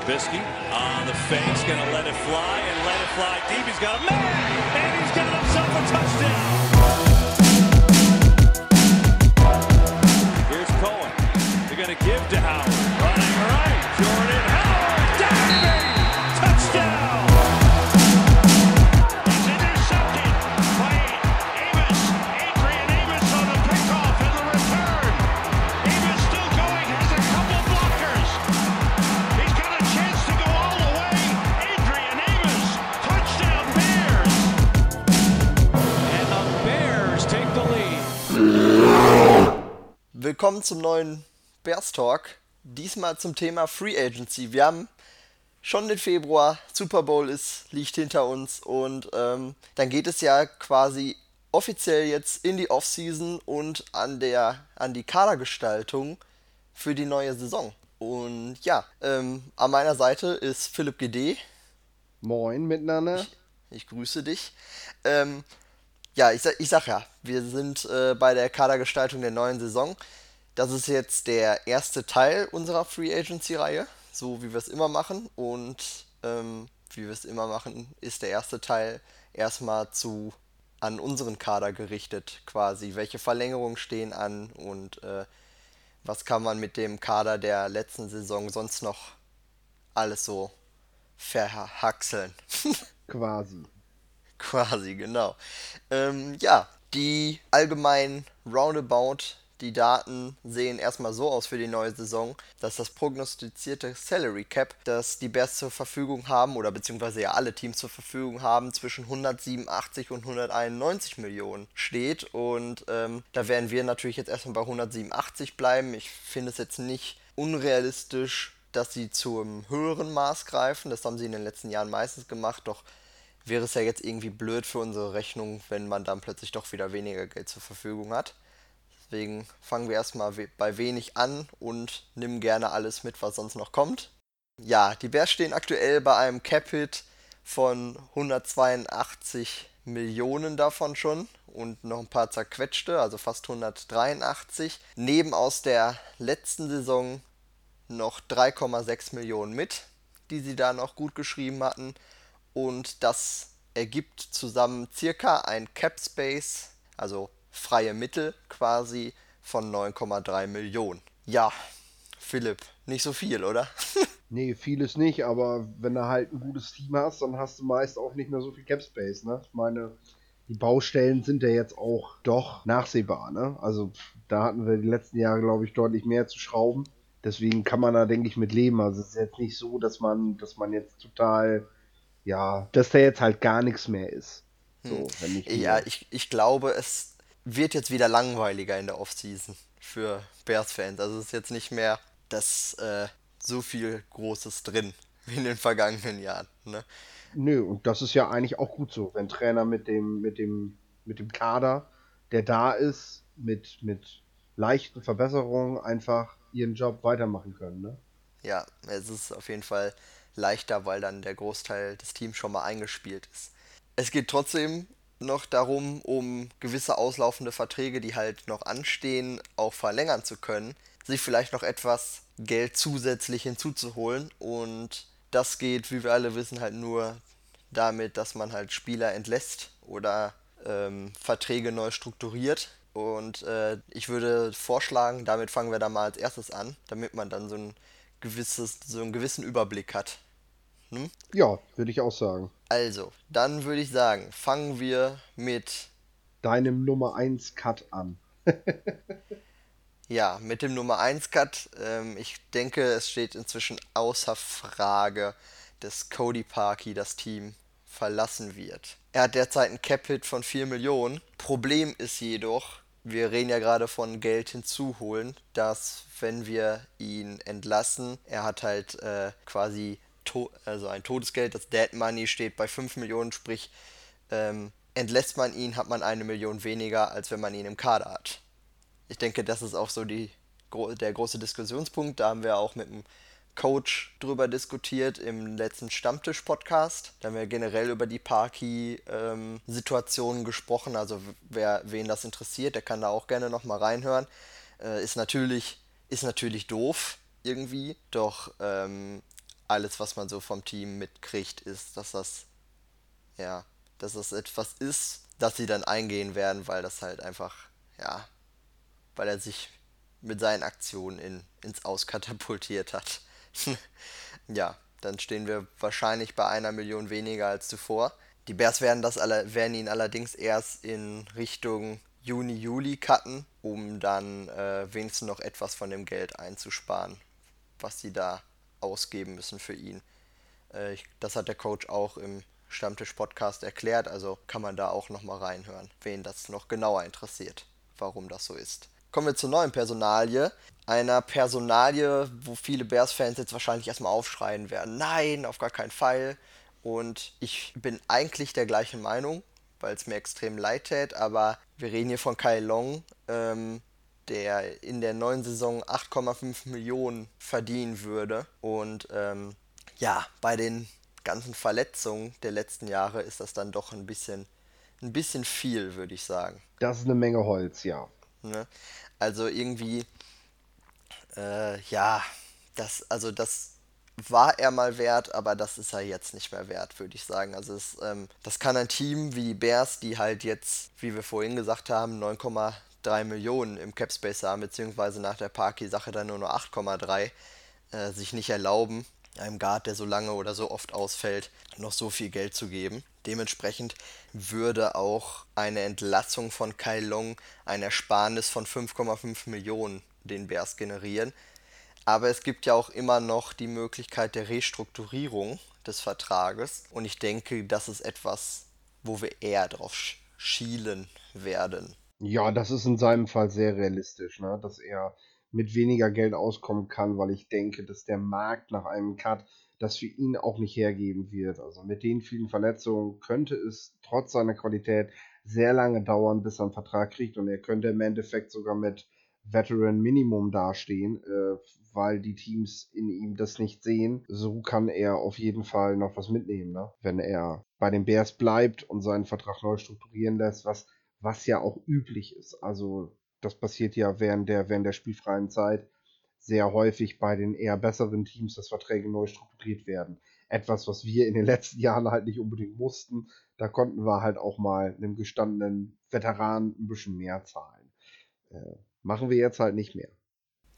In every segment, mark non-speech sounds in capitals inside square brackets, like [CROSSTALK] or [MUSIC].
Trubisky on the face, gonna let it fly and let it fly deep. He's got a man, and he's got himself a touchdown. Here's Cohen. They're gonna give to Howard. Running right, Jordan Willkommen zum neuen Bears Talk. Diesmal zum Thema Free Agency. Wir haben schon den Februar, Super Bowl ist, liegt hinter uns und ähm, dann geht es ja quasi offiziell jetzt in die Offseason und an der an die Kadergestaltung für die neue Saison. Und ja, ähm, an meiner Seite ist Philipp GD. Moin miteinander. Ich grüße dich. Ähm, ja, ich, sag- ich sag ja, wir sind äh, bei der Kadergestaltung der neuen Saison. Das ist jetzt der erste Teil unserer Free Agency-Reihe, so wie wir es immer machen. Und ähm, wie wir es immer machen, ist der erste Teil erstmal zu an unseren Kader gerichtet, quasi. Welche Verlängerungen stehen an und äh, was kann man mit dem Kader der letzten Saison sonst noch alles so verhaxeln. [LAUGHS] Quasi. Quasi, genau. Ähm, ja, die allgemeinen Roundabout, die Daten sehen erstmal so aus für die neue Saison, dass das prognostizierte Salary Cap, das die Bears zur Verfügung haben, oder beziehungsweise ja alle Teams zur Verfügung haben, zwischen 187 und 191 Millionen steht. Und ähm, da werden wir natürlich jetzt erstmal bei 187 bleiben. Ich finde es jetzt nicht unrealistisch, dass sie zum höheren Maß greifen. Das haben sie in den letzten Jahren meistens gemacht, doch wäre es ja jetzt irgendwie blöd für unsere Rechnung, wenn man dann plötzlich doch wieder weniger Geld zur Verfügung hat. Deswegen fangen wir erstmal bei wenig an und nimm gerne alles mit, was sonst noch kommt. Ja, die Bears stehen aktuell bei einem Cap-Hit von 182 Millionen davon schon und noch ein paar zerquetschte, also fast 183. Nehmen aus der letzten Saison noch 3,6 Millionen mit, die sie da noch gut geschrieben hatten. Und das ergibt zusammen circa ein Cap Space, also freie Mittel quasi, von 9,3 Millionen. Ja, Philipp, nicht so viel, oder? [LAUGHS] Nee, vieles nicht, aber wenn du halt ein gutes Team hast, dann hast du meist auch nicht mehr so viel Cap Space, ne? Ich meine, die Baustellen sind ja jetzt auch doch nachsehbar, ne? Also da hatten wir die letzten Jahre, glaube ich, deutlich mehr zu schrauben. Deswegen kann man da, denke ich, mit leben. Also es ist jetzt nicht so, dass man, dass man jetzt total, ja, dass da jetzt halt gar nichts mehr ist. So, wenn ich Ja, ich, ich glaube, es wird jetzt wieder langweiliger in der Offseason für Bears-Fans. Also es ist jetzt nicht mehr das äh, so viel Großes drin [LAUGHS] wie in den vergangenen Jahren. Ne? Nö, und das ist ja eigentlich auch gut so, wenn Trainer mit dem, mit dem, mit dem Kader, der da ist, mit, mit leichten Verbesserungen einfach ihren Job weitermachen können, ne? Ja, es ist auf jeden Fall leichter, weil dann der Großteil des Teams schon mal eingespielt ist. Es geht trotzdem noch darum, um gewisse auslaufende Verträge, die halt noch anstehen, auch verlängern zu können, sich vielleicht noch etwas Geld zusätzlich hinzuzuholen. Und das geht, wie wir alle wissen, halt nur damit, dass man halt Spieler entlässt oder ähm, Verträge neu strukturiert. Und äh, ich würde vorschlagen, damit fangen wir da mal als erstes an, damit man dann so ein gewisses, so einen gewissen Überblick hat. Hm? Ja, würde ich auch sagen. Also, dann würde ich sagen, fangen wir mit, Deinem Nummer 1 Cut an. [LAUGHS] ja, mit dem Nummer 1 Cut. Ähm, ich denke, es steht inzwischen außer Frage, dass Cody Parkey das Team verlassen wird. Er hat derzeit ein Cap-Hit von 4 Millionen. Problem ist jedoch, wir reden ja gerade von Geld hinzuholen, dass wenn wir ihn entlassen, er hat halt äh, quasi to also ein Todesgeld, das Dead Money steht bei 5 Millionen, sprich ähm, entlässt man ihn, hat man eine Million weniger, als wenn man ihn im Kader hat. Ich denke, das ist auch so die, der große Diskussionspunkt. Da haben wir auch mit dem Coach drüber diskutiert im letzten Stammtisch-Podcast. Da haben wir generell über die Parky-Situationen gesprochen. Also wer wen das interessiert, der kann da auch gerne nochmal reinhören. Äh, ist natürlich, ist natürlich doof irgendwie, doch ähm, alles, was man so vom Team mitkriegt, ist, dass das, ja, dass das etwas ist, das sie dann eingehen werden, weil das halt einfach, ja, weil er sich mit seinen Aktionen in, ins Aus katapultiert hat. [LAUGHS] ja, dann stehen wir wahrscheinlich bei einer Million weniger als zuvor. Die Bears werden, das alle, werden ihn allerdings erst in Richtung Juni, Juli cutten, um dann äh, wenigstens noch etwas von dem Geld einzusparen, was sie da ausgeben müssen für ihn. Äh, ich, das hat der Coach auch im Stammtisch-Podcast erklärt, also kann man da auch nochmal reinhören, wen das noch genauer interessiert, warum das so ist. Kommen wir zur neuen Personalie. Einer Personalie, wo viele Bears-Fans jetzt wahrscheinlich erstmal aufschreien werden. Nein, auf gar keinen Fall. Und ich bin eigentlich der gleichen Meinung, weil es mir extrem leid tät, aber wir reden hier von Kai Long, ähm, der in der neuen Saison 8,5 Millionen verdienen würde. Und ähm, ja, bei den ganzen Verletzungen der letzten Jahre ist das dann doch ein bisschen, ein bisschen viel, würde ich sagen. Das ist eine Menge Holz, ja. Ne? Also irgendwie, äh, ja, das, also das war er mal wert, aber das ist er jetzt nicht mehr wert, würde ich sagen. Also es, ähm, das kann ein Team wie die Bears, die halt jetzt, wie wir vorhin gesagt haben, 9,3 Millionen im Capspace haben, beziehungsweise nach der Parky-Sache dann nur noch 8,3, äh, sich nicht erlauben, einem Guard, der so lange oder so oft ausfällt, noch so viel Geld zu geben. Dementsprechend würde auch eine Entlassung von Kai Long ein Ersparnis von 5,5 Millionen den Bears generieren. Aber es gibt ja auch immer noch die Möglichkeit der Restrukturierung des Vertrages. Und ich denke, das ist etwas, wo wir eher drauf schielen werden. Ja, das ist in seinem Fall sehr realistisch, ne? dass er mit weniger Geld auskommen kann, weil ich denke, dass der Markt nach einem Cut das für ihn auch nicht hergeben wird. Also mit den vielen Verletzungen könnte es trotz seiner Qualität sehr lange dauern, bis er einen Vertrag kriegt und er könnte im Endeffekt sogar mit Veteran Minimum dastehen, äh, weil die Teams in ihm das nicht sehen. So kann er auf jeden Fall noch was mitnehmen, ne? wenn er bei den Bears bleibt und seinen Vertrag neu strukturieren lässt, was, was ja auch üblich ist. Also das passiert ja während der, während der spielfreien Zeit sehr häufig bei den eher besseren Teams, dass Verträge neu strukturiert werden. Etwas, was wir in den [LAUGHS] letzten Jahren halt nicht unbedingt mussten. Da konnten wir halt auch mal einem gestandenen Veteran ein bisschen mehr zahlen. Äh, machen wir jetzt halt nicht mehr.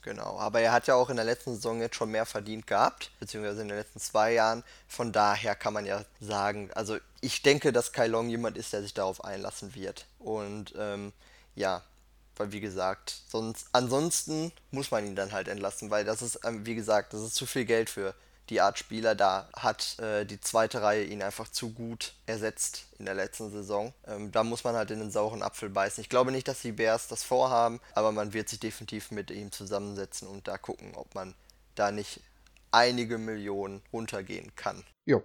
Genau, aber er hat ja auch in der letzten Saison jetzt schon mehr verdient gehabt, beziehungsweise in den letzten zwei Jahren. Von daher kann man ja sagen, also ich denke, dass Kai Long jemand ist, der sich darauf einlassen wird. Und ähm, ja, weil wie gesagt, sonst ansonsten muss man ihn dann halt entlassen, weil das ist, ähm, wie gesagt, das ist zu viel Geld für die Art Spieler. Da hat äh, die zweite Reihe ihn einfach zu gut ersetzt in der letzten Saison. Ähm, da muss man halt in den sauren Apfel beißen. Ich glaube nicht, dass die Bears das vorhaben, aber man wird sich definitiv mit ihm zusammensetzen und da gucken, ob man da nicht einige Millionen runtergehen kann. Jo.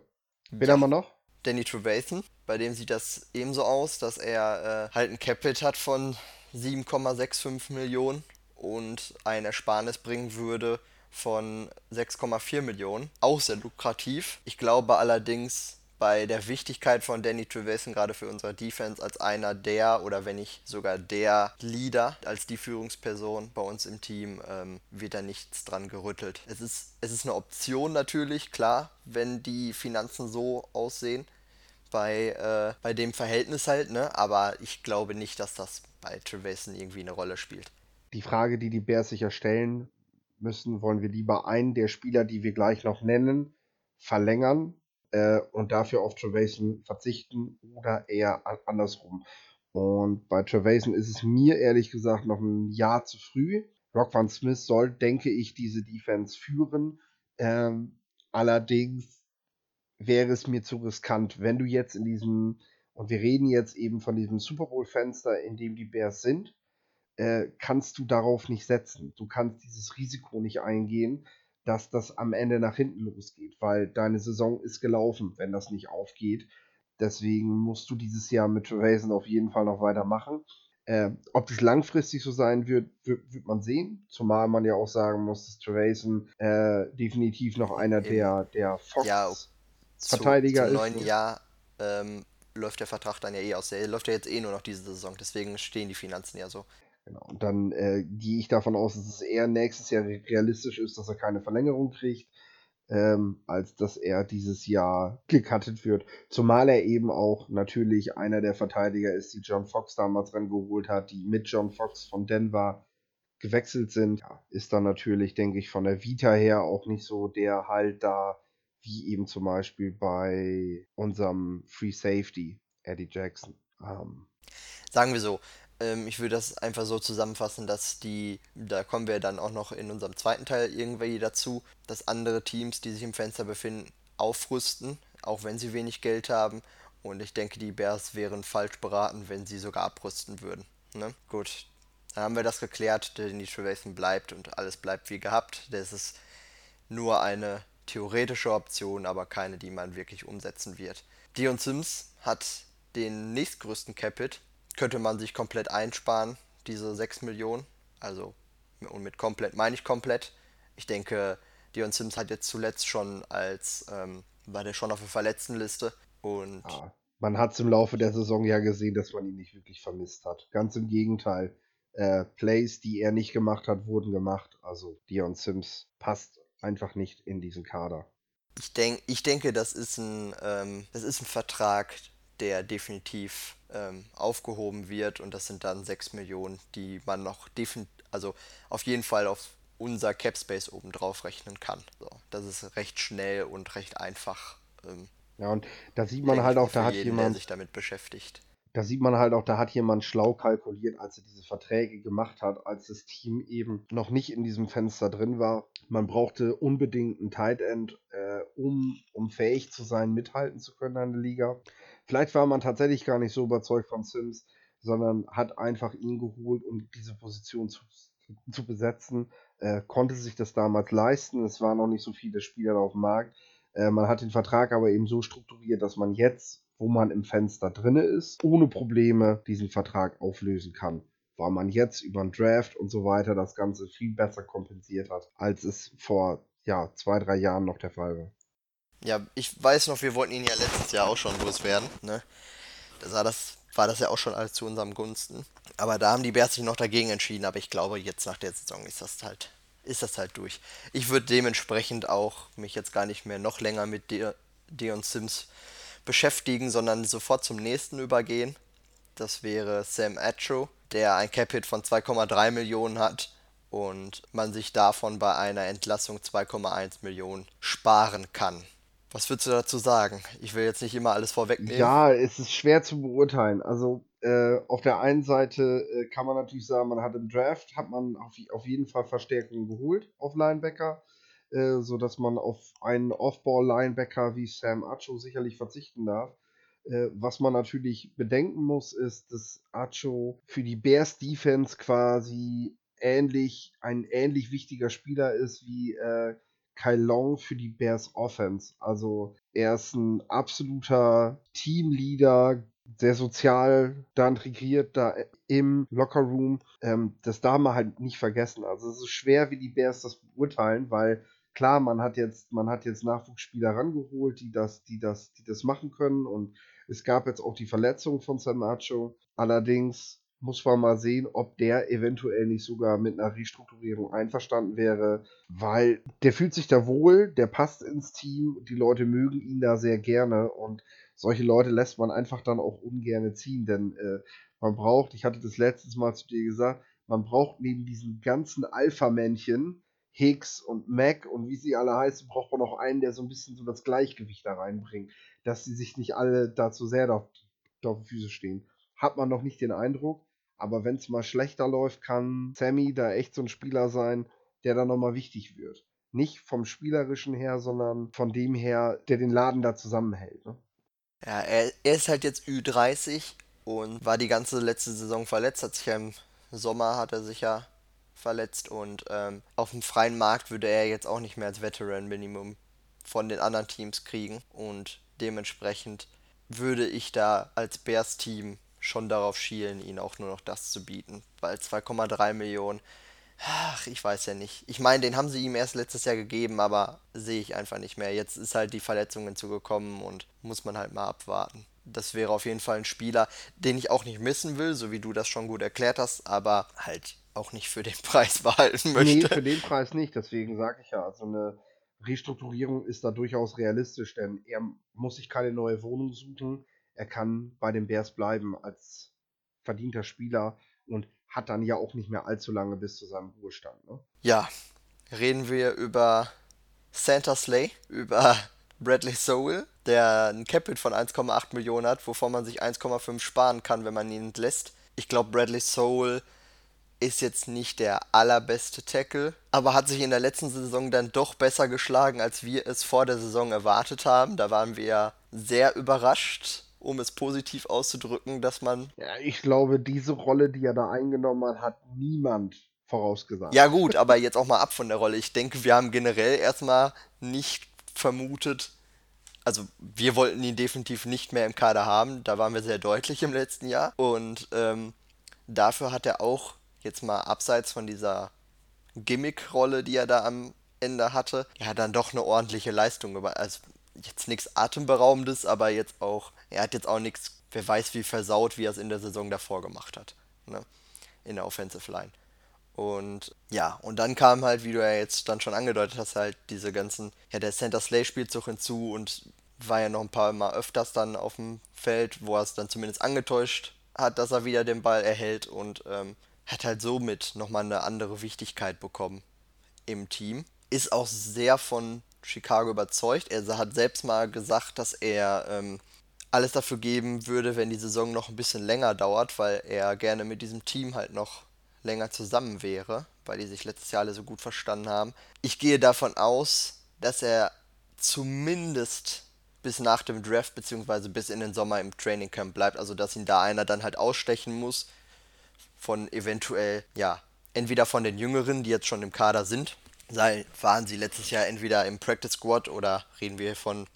Wen ja. haben wir noch? Danny Trevathan. Bei dem sieht das ebenso aus, dass er äh, halt ein Capit hat von 7,65 Millionen und ein Ersparnis bringen würde von 6,4 Millionen. Auch sehr lukrativ. Ich glaube allerdings bei der Wichtigkeit von Danny Trevathan gerade für unsere Defense als einer der oder wenn nicht sogar der Leader, als die Führungsperson bei uns im Team, ähm, wird da nichts dran gerüttelt. Es ist, es ist eine Option natürlich, klar, wenn die Finanzen so aussehen bei, äh, bei dem Verhältnis halt, ne? Aber ich glaube nicht, dass das bei Trevathan irgendwie eine Rolle spielt. Die Frage, die die Bears sicher stellen müssen, wollen wir lieber einen der Spieler, die wir gleich noch nennen, verlängern äh, und dafür auf Trevathan verzichten oder eher andersrum. Und bei Trevathan ist es mir ehrlich gesagt noch ein Jahr zu früh. Rock Van Smith soll, denke ich, diese Defense führen. Ähm, allerdings wäre es mir zu riskant, wenn du jetzt in diesem, und wir reden jetzt eben von diesem Super Bowl-Fenster, in dem die Bears sind, äh, kannst du darauf nicht setzen. Du kannst dieses Risiko nicht eingehen, dass das am Ende nach hinten losgeht, weil deine Saison ist gelaufen, wenn das nicht aufgeht. Deswegen musst du dieses Jahr mit Trevason auf jeden Fall noch weitermachen. Äh, ob es langfristig so sein wird, wird, wird, man sehen. Zumal man ja auch sagen muss, dass Trevason äh, definitiv noch einer der, der Fox ja, zu, zum neuen Jahr ähm, läuft der Vertrag dann ja eh aus. Der läuft ja jetzt eh nur noch diese Saison, deswegen stehen die Finanzen ja so. Genau. Und dann äh, gehe ich davon aus, dass es eher nächstes Jahr realistisch ist, dass er keine Verlängerung kriegt. ähm, als dass er dieses Jahr gecuttet wird. Zumal er eben auch natürlich einer der Verteidiger ist, die John Fox damals rangeholt hat, die mit John Fox von Denver gewechselt sind. Ja, ist dann natürlich, denke ich, von der Vita her auch nicht so der halt da, wie eben zum Beispiel bei unserem Free Safety, Eddie Jackson. Ähm, Sagen wir so, ähm, ich würde das einfach so zusammenfassen, dass die, da kommen wir dann auch noch in unserem zweiten Teil irgendwie dazu, dass andere Teams, die sich im Fenster befinden, aufrüsten, auch wenn sie wenig Geld haben. Und ich denke, die Bears wären falsch beraten, wenn sie sogar abrüsten würden. Ne? Gut, dann haben wir das geklärt. Denis Trevathan bleibt und alles bleibt wie gehabt. Das ist nur eine theoretische Option, aber keine, die man wirklich umsetzen wird. Dion Sims hat den nächstgrößten Capit könnte man sich komplett einsparen, diese 6 Millionen. Also, und mit komplett meine ich komplett. Ich denke, Dion Sims hat jetzt zuletzt schon als, ähm, war der schon auf der Verletztenliste. Und ja, man hat es im Laufe der Saison ja gesehen, dass man ihn nicht wirklich vermisst hat. Ganz im Gegenteil. Äh, Plays, die er nicht gemacht hat, wurden gemacht. Also Dion Sims passt einfach nicht in diesen Kader. Ich, denk, ich denke, das ist ein, ähm, das ist ein Vertrag, der definitiv ähm, aufgehoben wird und das sind dann 6 Millionen, die man noch definitiv, also auf jeden Fall auf unser Cap Space oben drauf rechnen kann. So, das ist recht schnell und recht einfach. Ähm, ja, und da sieht man halt auch, da hat jeden, jemand sich damit beschäftigt. Da sieht man halt auch, da hat jemand schlau kalkuliert, als er diese Verträge gemacht hat, als das Team eben noch nicht in diesem Fenster drin war. Man brauchte unbedingt einen Tight End, äh, um, um fähig zu sein, mithalten zu können in der Liga. Vielleicht war man tatsächlich gar nicht so überzeugt von Sims, sondern hat einfach ihn geholt, um diese Position zu, zu besetzen. Äh, konnte sich das damals leisten. Es waren noch nicht so viele Spieler auf dem Markt. Äh, man hat den Vertrag aber eben so strukturiert, dass man jetzt, wo man im Fenster drinne ist, ohne Probleme diesen Vertrag auflösen kann. Weil man jetzt über den Draft und so weiter das Ganze viel besser kompensiert hat, als es vor ja, zwei, drei Jahren noch der Fall war. Ja, ich weiß noch, wir wollten ihn ja letztes Jahr auch schon loswerden. Ne? Da sah das, war das ja auch schon alles zu unserem Gunsten. Aber da haben die Bears sich noch dagegen entschieden. Aber ich glaube, jetzt nach der Saison ist das halt, ist das halt durch. Ich würde dementsprechend auch mich jetzt gar nicht mehr noch länger mit De Deon Sims beschäftigen, sondern sofort zum nächsten übergehen. Das wäre Sam Atro, der ein Cap-Hit von 2,3 Millionen hat und man sich davon bei einer Entlassung 2,1 Millionen sparen kann. Was würdest du dazu sagen? Ich will jetzt nicht immer alles vorwegnehmen. Ja, es ist schwer zu beurteilen. Also äh, auf der einen Seite äh, kann man natürlich sagen, man hat im Draft, hat man auf, auf jeden Fall Verstärkungen geholt auf Linebacker, äh, sodass man auf einen Off-Ball-Linebacker wie Sam Acho sicherlich verzichten darf. Äh, was man natürlich bedenken muss, ist, dass Acho für die Bears Defense quasi ähnlich, ein ähnlich wichtiger Spieler ist wie äh, Kyle Long für die Bears Offense. Also er ist ein absoluter Teamleader, sehr sozial da integriert, da im Lockerroom. Ähm, das darf man halt nicht vergessen. Also es ist schwer, wie die Bears das beurteilen, weil klar, man hat jetzt, man hat jetzt Nachwuchsspieler rangeholt, die das, die das, die das machen können und es gab jetzt auch die Verletzung von Samacho. Allerdings muss man mal sehen, ob der eventuell nicht sogar mit einer Restrukturierung einverstanden wäre, weil der fühlt sich da wohl, der passt ins Team, die Leute mögen ihn da sehr gerne und solche Leute lässt man einfach dann auch ungern ziehen, denn äh, man braucht, ich hatte das letztes Mal zu dir gesagt, man braucht neben diesen ganzen Alpha-Männchen, Hicks und Mac und wie sie alle heißen, braucht man auch einen, der so ein bisschen so das Gleichgewicht da reinbringt, dass sie sich nicht alle dazu sehr auf, auf die Füße stehen. Hat man noch nicht den Eindruck. Aber wenn es mal schlechter läuft, kann Sammy da echt so ein Spieler sein, der dann nochmal wichtig wird. Nicht vom Spielerischen her, sondern von dem her, der den Laden da zusammenhält. Ne? Ja, er, er ist halt jetzt Ü30 und war die ganze letzte Saison verletzt, hat sich ja im Sommer hat er sich ja verletzt und ähm, auf dem freien Markt würde er jetzt auch nicht mehr als Veteran Minimum von den anderen Teams kriegen und dementsprechend würde ich da als Bears Team schon darauf schielen, ihnen auch nur noch das zu bieten. Weil 2,3 Millionen, ach, ich weiß ja nicht. Ich meine, den haben sie ihm erst letztes Jahr gegeben, aber sehe ich einfach nicht mehr. Jetzt ist halt die Verletzung hinzugekommen und muss man halt mal abwarten. Das wäre auf jeden Fall ein Spieler, den ich auch nicht missen will, so wie du das schon gut erklärt hast, aber halt auch nicht für den [LAUGHS] Preis behalten möchte. Nee, für den Preis nicht. Deswegen sage ich ja, also eine Restrukturierung ist da durchaus realistisch, denn er muss sich keine neue Wohnung suchen. Er kann bei den Bears bleiben als verdienter Spieler und hat dann ja auch nicht mehr allzu lange bis zu seinem Ruhestand. Ne? Ja, reden wir über Santa Slay, über Bradley Sowell, der ein Capit von 1,8 Millionen hat, wovon man sich 1,5 sparen kann, wenn man ihn entlässt. Ich glaube, Bradley Sowell ist jetzt nicht der allerbeste Tackle, aber hat sich in der letzten Saison dann doch besser geschlagen, als wir es vor der Saison erwartet haben. Da waren wir sehr überrascht, um es positiv auszudrücken, dass man. Ja, ich glaube, diese Rolle, die er da eingenommen hat, hat niemand vorausgesagt. Ja, gut, aber jetzt auch mal ab von der Rolle. Ich denke, wir haben generell erstmal nicht vermutet, also wir wollten ihn definitiv nicht mehr im Kader haben. Da waren wir sehr deutlich im letzten Jahr. Und ähm, dafür hat er auch jetzt mal abseits von dieser Gimmick-Rolle, die er da am Ende hatte, ja, dann doch eine ordentliche Leistung. Also jetzt nichts Atemberaubendes, aber jetzt auch, er hat jetzt auch nichts, wer weiß wie versaut, wie er es in der Saison davor gemacht hat. Ne? In der Offensive Line. Und ja, und dann kam halt, wie du ja jetzt dann schon angedeutet hast, halt diese ganzen, ja, der Center Slay Spielzug hinzu und war ja noch ein paar Mal öfters dann auf dem Feld, wo er es dann zumindest angetäuscht hat, dass er wieder den Ball erhält und ähm, hat halt somit nochmal eine andere Wichtigkeit bekommen im Team. Ist auch sehr von Chicago überzeugt. Er hat selbst mal gesagt, dass er ähm, alles dafür geben würde, wenn die Saison noch ein bisschen länger dauert, weil er gerne mit diesem Team halt noch länger zusammen wäre, weil die sich letztes Jahr alle so gut verstanden haben. Ich gehe davon aus, dass er zumindest bis nach dem Draft bzw. bis in den Sommer im Trainingcamp bleibt, also dass ihn da einer dann halt ausstechen muss von eventuell, ja, entweder von den Jüngeren, die jetzt schon im Kader sind, sei, waren sie letztes Jahr entweder im Practice Squad oder reden wir von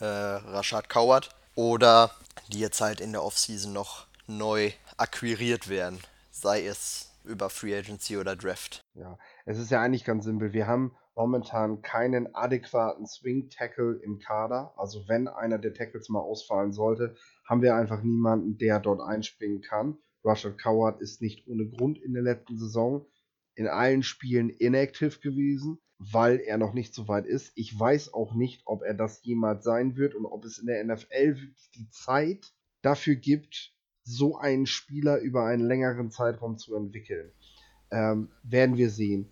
äh, Rashad Coward oder die jetzt halt in der Offseason noch neu akquiriert werden, sei es über Free Agency oder Draft. Ja, es ist ja eigentlich ganz simpel. Wir haben momentan keinen adäquaten Swing Tackle im Kader. Also wenn einer der Tackles mal ausfallen sollte, haben wir einfach niemanden, der dort einspringen kann. Russell Coward ist nicht ohne Grund in der letzten Saison in allen Spielen inactive gewesen, weil er noch nicht so weit ist. Ich weiß auch nicht, ob er das jemals sein wird und ob es in der NFL die Zeit dafür gibt, so einen Spieler über einen längeren Zeitraum zu entwickeln. Ähm, werden wir sehen.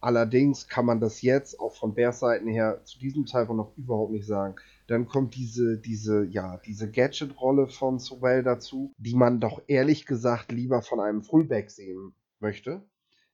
Allerdings kann man das jetzt auch von Bears Seiten her zu diesem Zeitpunkt noch überhaupt nicht sagen. Dann kommt diese, diese, ja, diese Gadget-Rolle von Sowell dazu, die man doch ehrlich gesagt lieber von einem Fullback sehen möchte,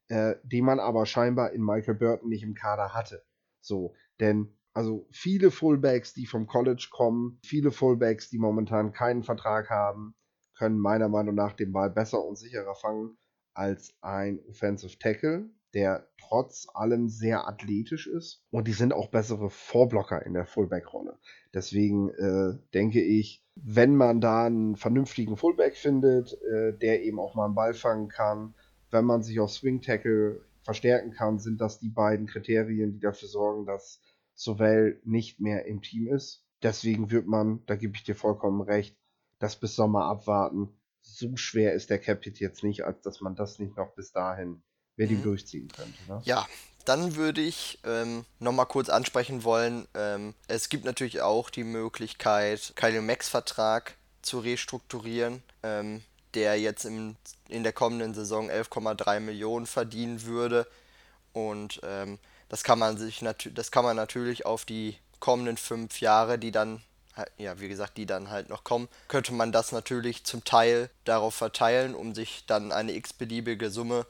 äh, den man aber scheinbar in Michael Burton nicht im Kader hatte. So, denn also viele Fullbacks, die vom College kommen, viele Fullbacks, die momentan keinen Vertrag haben, können meiner Meinung nach den Ball besser und sicherer fangen als ein Offensive Tackle der trotz allem sehr athletisch ist. Und die sind auch bessere Vorblocker in der Fullback-Rolle. Deswegen äh, denke ich, wenn man da einen vernünftigen Fullback findet, äh, der eben auch mal einen Ball fangen kann, wenn man sich auf Swing Tackle verstärken kann, sind das die beiden Kriterien, die dafür sorgen, dass Sowell nicht mehr im Team ist. Deswegen wird man, da gebe ich dir vollkommen recht, das bis Sommer abwarten. So schwer ist der Capit jetzt nicht, als dass man das nicht noch bis dahin wer die mhm. durchziehen könnte. Ne? Ja, dann würde ich ähm, nochmal kurz ansprechen wollen, ähm, es gibt natürlich auch die Möglichkeit, Kyle Max Vertrag zu restrukturieren, ähm, der jetzt im, in der kommenden Saison 11,3 Millionen verdienen würde. Und ähm, das kann man sich das kann man natürlich auf die kommenden fünf Jahre, die dann ja, wie gesagt, die dann halt noch kommen, könnte man das natürlich zum Teil darauf verteilen, um sich dann eine x-beliebige Summe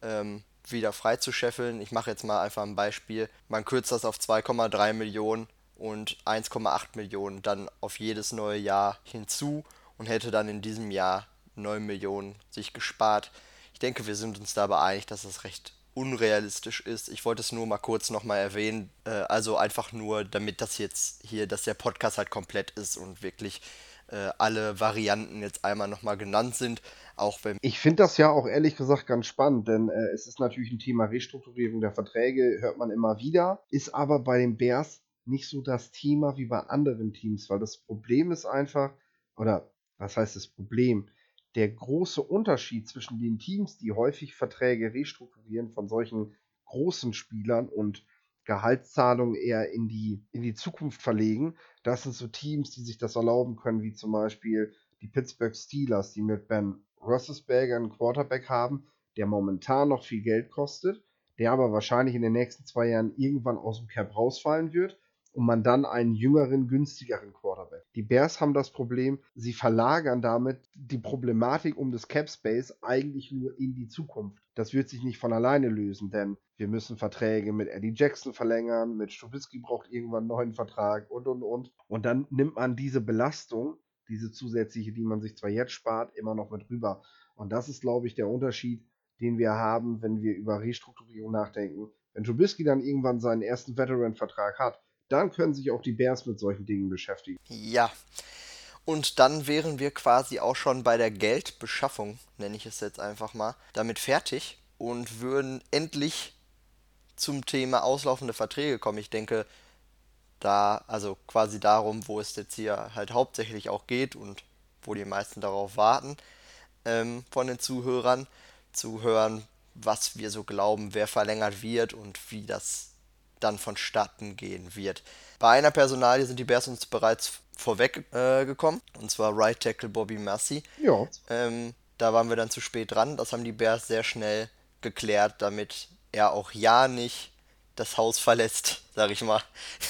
ähm, wieder freizuscheffeln. Ich mache jetzt mal einfach ein Beispiel. Man kürzt das auf 2,3 Millionen und 1,8 Millionen dann auf jedes neue Jahr hinzu und hätte dann in diesem Jahr 9 Millionen sich gespart. Ich denke, wir sind uns dabei einig, dass das recht unrealistisch ist. Ich wollte es nur mal kurz nochmal erwähnen. Äh, also einfach nur, damit das jetzt hier, dass der Podcast halt komplett ist und wirklich äh, alle Varianten jetzt einmal nochmal genannt sind. Auch wenn ich finde das ja auch ehrlich gesagt ganz spannend, denn äh, es ist natürlich ein Thema Restrukturierung der Verträge, hört man immer wieder, ist aber bei den Bears nicht so das Thema wie bei anderen Teams, weil das Problem ist einfach, oder was heißt das Problem? Der große Unterschied zwischen den Teams, die häufig Verträge restrukturieren von solchen großen Spielern und Gehaltszahlungen eher in die, in die Zukunft verlegen. Das sind so Teams, die sich das erlauben können, wie zum Beispiel die Pittsburgh Steelers, die mit Ben Roethlisberger einen Quarterback haben, der momentan noch viel Geld kostet, der aber wahrscheinlich in den nächsten zwei Jahren irgendwann aus dem Cap rausfallen wird und man dann einen jüngeren, günstigeren Quarterback. Die Bears haben das Problem, sie verlagern damit die Problematik um das Cap Space eigentlich nur in die Zukunft. Das wird sich nicht von alleine lösen, denn wir müssen Verträge mit Eddie Jackson verlängern, mit Stubisky braucht irgendwann einen neuen Vertrag und und und. Und dann nimmt man diese Belastung, diese zusätzliche, die man sich zwar jetzt spart, immer noch mit rüber. Und das ist, glaube ich, der Unterschied, den wir haben, wenn wir über Restrukturierung nachdenken. Wenn Trubisky dann irgendwann seinen ersten Veteran-Vertrag hat, dann können sich auch die Bears mit solchen Dingen beschäftigen. Ja. Und dann wären wir quasi auch schon bei der Geldbeschaffung, nenne ich es jetzt einfach mal, damit fertig und würden endlich zum Thema auslaufende Verträge kommen. Ich denke, da, also quasi darum, wo es jetzt hier halt hauptsächlich auch geht und wo die meisten darauf warten, ähm, von den Zuhörern, zu hören, was wir so glauben, wer verlängert wird und wie das dann vonstatten gehen wird. Bei einer Personalie sind die Bears uns bereits vorweggekommen, äh, und zwar Right Tackle Bobby Massey. Ja. Ähm, da waren wir dann zu spät dran. Das haben die Bears sehr schnell geklärt, damit er auch ja nicht das Haus verlässt, [LAUGHS] sag ich mal.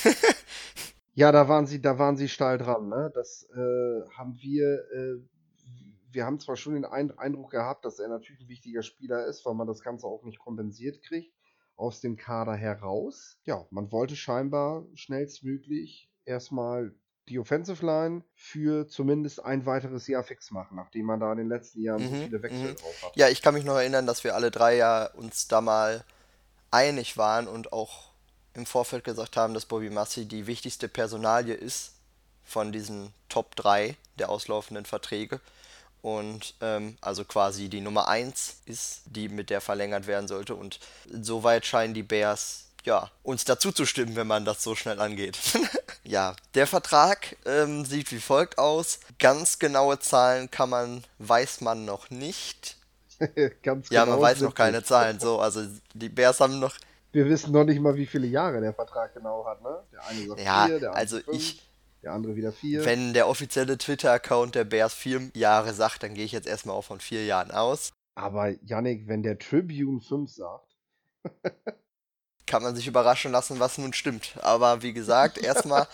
[LAUGHS] ja, da waren sie, da waren sie steil dran. Ne? Das äh, haben wir. Äh, wir haben zwar schon den Eindruck gehabt, dass er natürlich ein wichtiger Spieler ist, weil man das Ganze auch nicht kompensiert kriegt aus dem Kader heraus. Ja, man wollte scheinbar schnellstmöglich erstmal die Offensive Line für zumindest ein weiteres Jahr fix machen, nachdem man da in den letzten Jahren mhm, so viele Wechsel mhm. drauf hat. Ja, ich kann mich noch erinnern, dass wir alle drei ja uns da mal einig waren und auch im Vorfeld gesagt haben, dass Bobby Massi die wichtigste Personalie ist von diesen Top 3 der auslaufenden Verträge und ähm, also quasi die Nummer 1 ist, die mit der verlängert werden sollte. Und soweit scheinen die Bears ja, uns dazu zu stimmen, wenn man das so schnell angeht. [LAUGHS] ja, der Vertrag ähm, sieht wie folgt aus. Ganz genaue Zahlen kann man, weiß man noch nicht. [LAUGHS] Ganz genau. Ja, man genau weiß noch keine Zahlen. So, also die Bears haben noch. Wir wissen noch nicht mal, wie viele Jahre der Vertrag genau hat, ne? Der eine sagt ja, vier, der andere also fünf. ich der andere wieder vier. Wenn der offizielle Twitter-Account der Bears vier Jahre sagt, dann gehe ich jetzt erstmal auch von vier Jahren aus. Aber Yannick, wenn der Tribune fünf sagt. kann man sich überraschen lassen, was nun stimmt. Aber wie gesagt, [LAUGHS] erstmal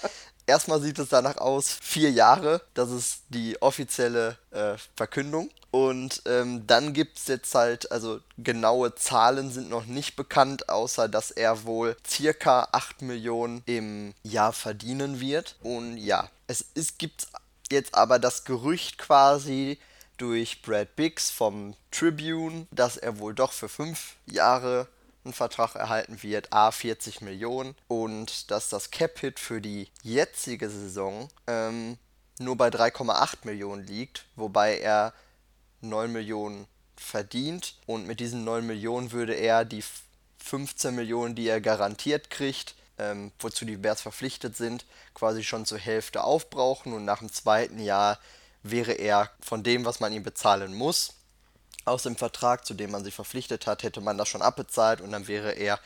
erstmal sieht es danach aus, vier Jahre, das ist die offizielle äh, Verkündung. Und ähm, dann gibt es jetzt halt, also genaue Zahlen sind noch nicht bekannt, außer dass er wohl circa 8 Millionen im Jahr verdienen wird. Und ja, es ist, gibt jetzt aber das Gerücht quasi durch Brad Biggs vom Tribune, dass er wohl doch für fünf Jahre einen Vertrag erhalten wird, a 40 Millionen und dass das Cap-Hit für die jetzige Saison ähm, nur bei 3,8 Millionen liegt, wobei er 9 Millionen verdient und mit diesen 9 Millionen würde er die 15 Millionen, die er garantiert kriegt, ähm, wozu die Bears verpflichtet sind, quasi schon zur Hälfte aufbrauchen und nach dem zweiten Jahr wäre er von dem, was man ihm bezahlen muss, aus dem Vertrag, zu dem man sich verpflichtet hat, hätte man das schon abbezahlt und dann wäre er